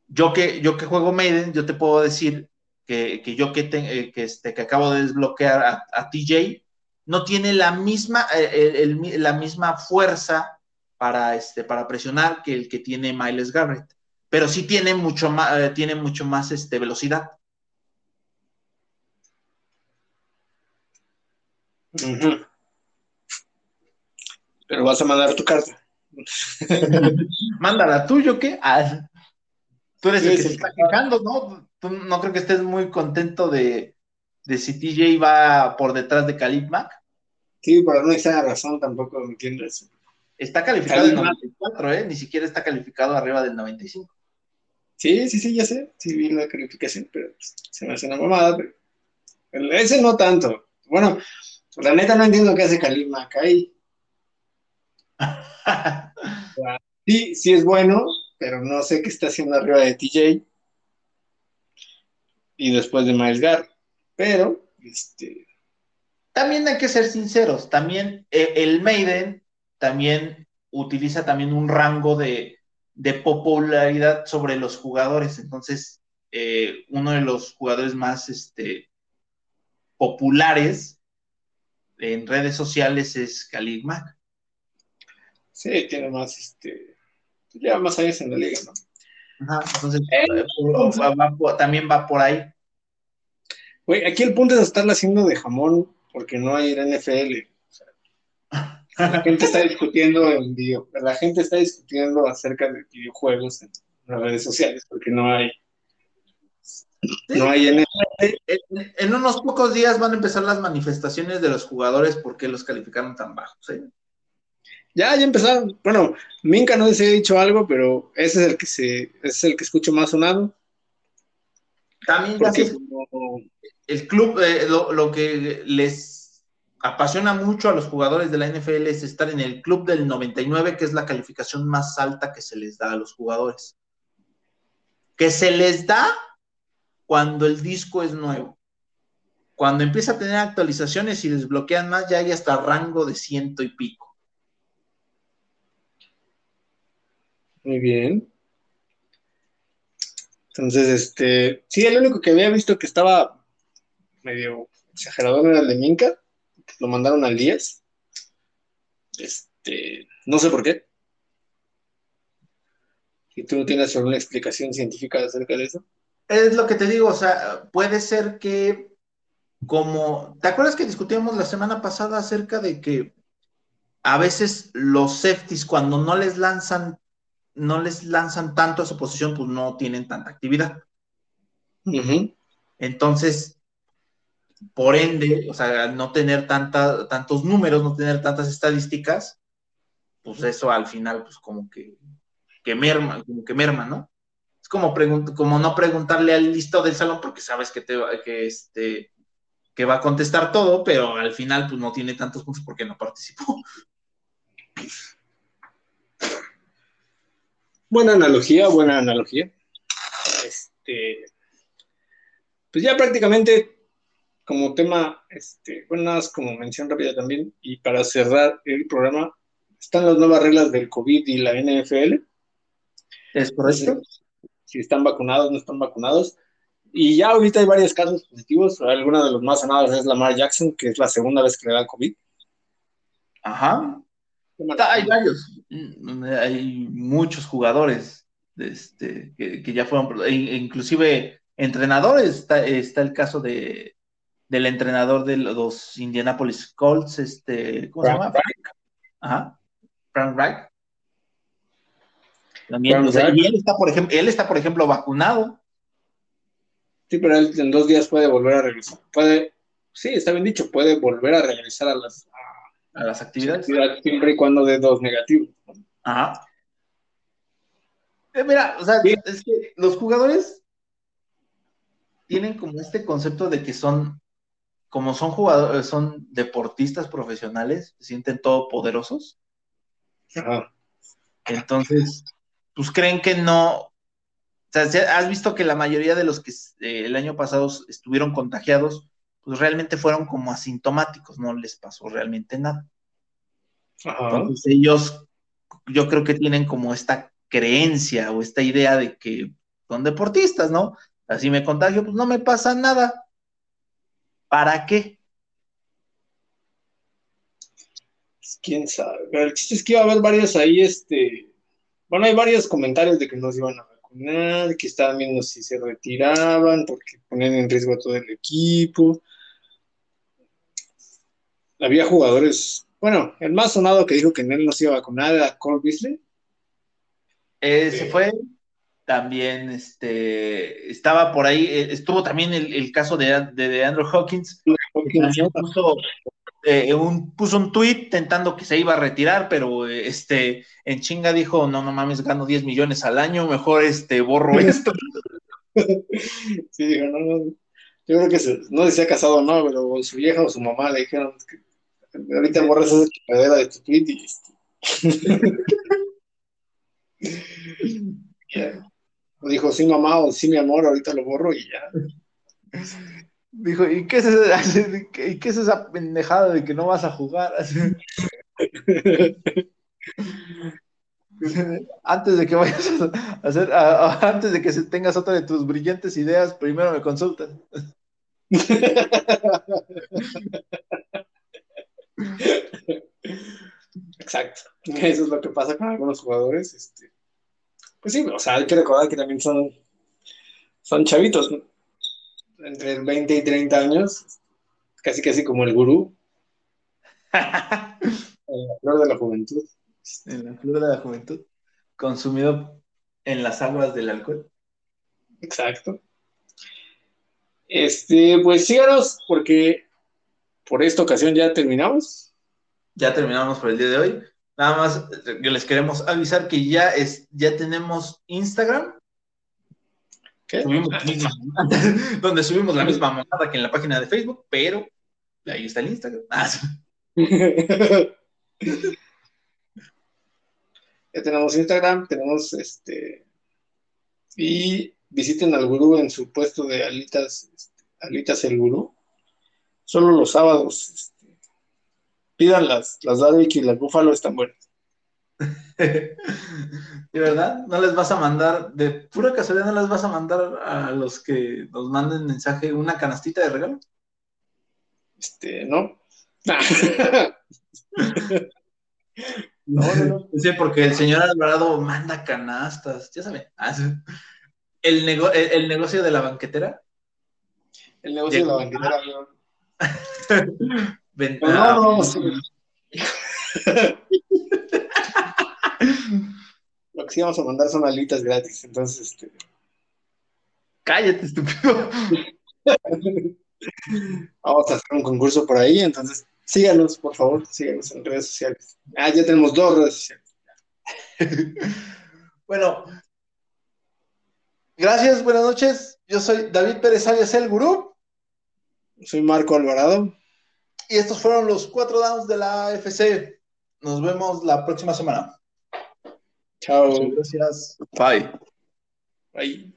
yo que, yo que juego Maiden, yo te puedo decir que, yo que, eh, que, este, que acabo de desbloquear a, TJ, no tiene la misma, eh, la misma fuerza para, este, para presionar que el que tiene Miles Garrett pero sí tiene mucho más, eh, tiene mucho más este, velocidad. Pero vas a mandar tu carta. Mándala tuyo, ¿qué? Ah, tú eres el que se está quejando, ¿no? Tú no creo que estés muy contento de, de si TJ va por detrás de Khalid Mac. Sí, pero no está razón tampoco, ¿me entiendes? Está calificado en 94, ¿eh? Ni siquiera está calificado arriba del 95. Sí, sí, sí, ya sé. Sí, vi la calificación, pero se me hace una mamada. Pero ese no tanto. Bueno, la neta no entiendo qué hace Kalima ahí. sí, sí es bueno, pero no sé qué está haciendo arriba de TJ y después de Miles Garrett. Pero, este. También hay que ser sinceros, también eh, el Maiden también utiliza también un rango de, popularidad sobre los jugadores. Entonces, eh, uno de los jugadores más este, populares en redes sociales es Khalid Mack. Sí, tiene más, este, lleva más años en la liga, ¿no? Ajá, entonces, eh, también va por ahí. Güey, aquí el punto es estarla haciendo de jamón porque no hay NFL. la gente está discutiendo en video, la gente está discutiendo acerca de videojuegos en las redes sociales porque no hay no hay NFL. En, unos pocos días van a empezar las manifestaciones de los jugadores porque los calificaron tan bajos. ¿eh? Ya, ya empezaron. Bueno, Minka no se ha dicho algo, pero ese es el que se, ese es el que escucho más sonado. También ya el club, eh, lo, que les apasiona mucho a los jugadores de la NFL es estar en el club del 99, que es la calificación más alta que se les da a los jugadores. Que se les da cuando el disco es nuevo. Cuando empieza a tener actualizaciones y desbloquean más, ya hay hasta rango de ciento y pico. Muy bien. Entonces, este, sí, el único que había visto que estaba medio exagerador era el de Minka, lo mandaron al 10. Este, no sé por qué. ¿Y tú tienes alguna explicación científica acerca de eso? Es lo que te digo, o sea, puede ser que como, ¿te acuerdas que discutíamos la semana pasada acerca de que a veces los safeties cuando no les lanzan, no les lanzan tanto a su posición, pues no tienen tanta actividad. Entonces, por ende, o sea, no tener tanta, tantos números, no tener tantas estadísticas, pues eso al final, pues como que, que merma, como que merma, ¿no? Es como, como no preguntarle al listo del salón porque sabes que, te, que, este, que va a contestar todo, pero al final pues no tiene tantos puntos porque no participó. Buena analogía, buena analogía. Este, pues ya prácticamente como tema, este, bueno, nada más como mención rápida también, y para cerrar el programa, están las nuevas reglas del COVID y la NFL. ¿Es correcto? Si están vacunados, no están vacunados. Y ya ahorita hay varios casos positivos. Alguna de los más sanados es Lamar Jackson, que es la segunda vez que le da COVID. Ajá. Hay varios. Mm, hay muchos jugadores este, que, ya fueron, e inclusive entrenadores. Está, está el caso de del entrenador de los Indianapolis Colts, este, ¿cómo se llama? Frank. Ajá. Frank Reich. También, y él está, por ejemplo, él está, por ejemplo, vacunado. Sí, pero él en dos días puede volver a regresar. Puede, sí, está bien dicho, puede volver a regresar a las, a, las actividades. Siempre y cuando dé dos negativos. Ajá. Eh, mira, o sea, es que los jugadores tienen como este concepto de que son como son jugadores, son deportistas profesionales, se sienten todopoderosos. Entonces, pues creen que no. O sea, has visto que la mayoría de los que eh, el año pasado estuvieron contagiados, pues realmente fueron como asintomáticos, no les pasó realmente nada. Entonces ellos, yo creo que tienen como esta creencia o esta idea de que son deportistas, ¿no? Así me contagio, pues no me pasa nada. ¿Para qué? Pues, quién sabe. el chiste es que iba a haber varios ahí, este. Bueno, hay varios comentarios de que no se iban a vacunar, que estaban viendo si se retiraban, porque ponían en riesgo a todo el equipo. Había jugadores. Bueno, el más sonado que dijo que en él no se iba a vacunar era Cole Beasley. Eh, se fue también este, estaba por ahí, eh, estuvo también el, caso de, de, Andrew Hawkins, puso, eh, un, puso un tweet tentando que se iba a retirar, pero este, en chinga dijo, no, no mames, gano 10 millones al año, mejor este, borro esto. sí, dijo, no, no, yo creo que se, no decía casado no, pero su vieja o su mamá le dijeron que ahorita borras esa chingadera de tu tweet y... Este". Dijo, sí, mamá, o sí, mi amor, ahorita lo borro y ya. Dijo, ¿y qué es, esa, ¿y qué es esa pendejada de que no vas a jugar? antes de que vayas a hacer, antes de que tengas otra de tus brillantes ideas, primero me consultas. Exacto. Eso es lo que pasa con algunos jugadores. Este. Pues sí, o sea, hay que recordar que también son, son chavitos, entre 20 y 30 años, casi casi como el gurú. en la flor de la juventud. En la flor de la juventud. Consumido en las aguas del alcohol. Exacto. Este, pues síganos, porque por esta ocasión ya terminamos. Ya terminamos por el día de hoy. Nada más les queremos avisar que ya es, ya tenemos Instagram. ¿Qué? donde subimos la misma monada que en la página de Facebook, pero ahí está el Instagram. Ah, ya tenemos Instagram, tenemos este y visiten al gurú en su puesto de alitas, este, alitas el gurú. Solo los sábados. Este, pidan las, las y las búfalo, están buenas. ¿De verdad? ¿No les vas a mandar, de pura casualidad, no les vas a mandar a los que nos manden mensaje una canastita de regalo? Este, no. no, no, no. Sí, porque el señor Alvarado manda canastas, ya saben. Ah, el, el, negocio de la banquetera. El negocio de, la banquetera, no, Lo que sí vamos a mandar son alitas gratis, entonces este. Cállate, estúpido. vamos a hacer un concurso por ahí, entonces síganos, por favor, síganos en redes sociales. Ah, ya tenemos dos redes sociales. bueno, gracias, buenas noches. Yo soy David Pérez alias El Gurú. Soy Marco Alvarado. Y estos fueron los cuatro downs de la AFC. Nos vemos la próxima semana. Chao. Gracias. Bye. Bye.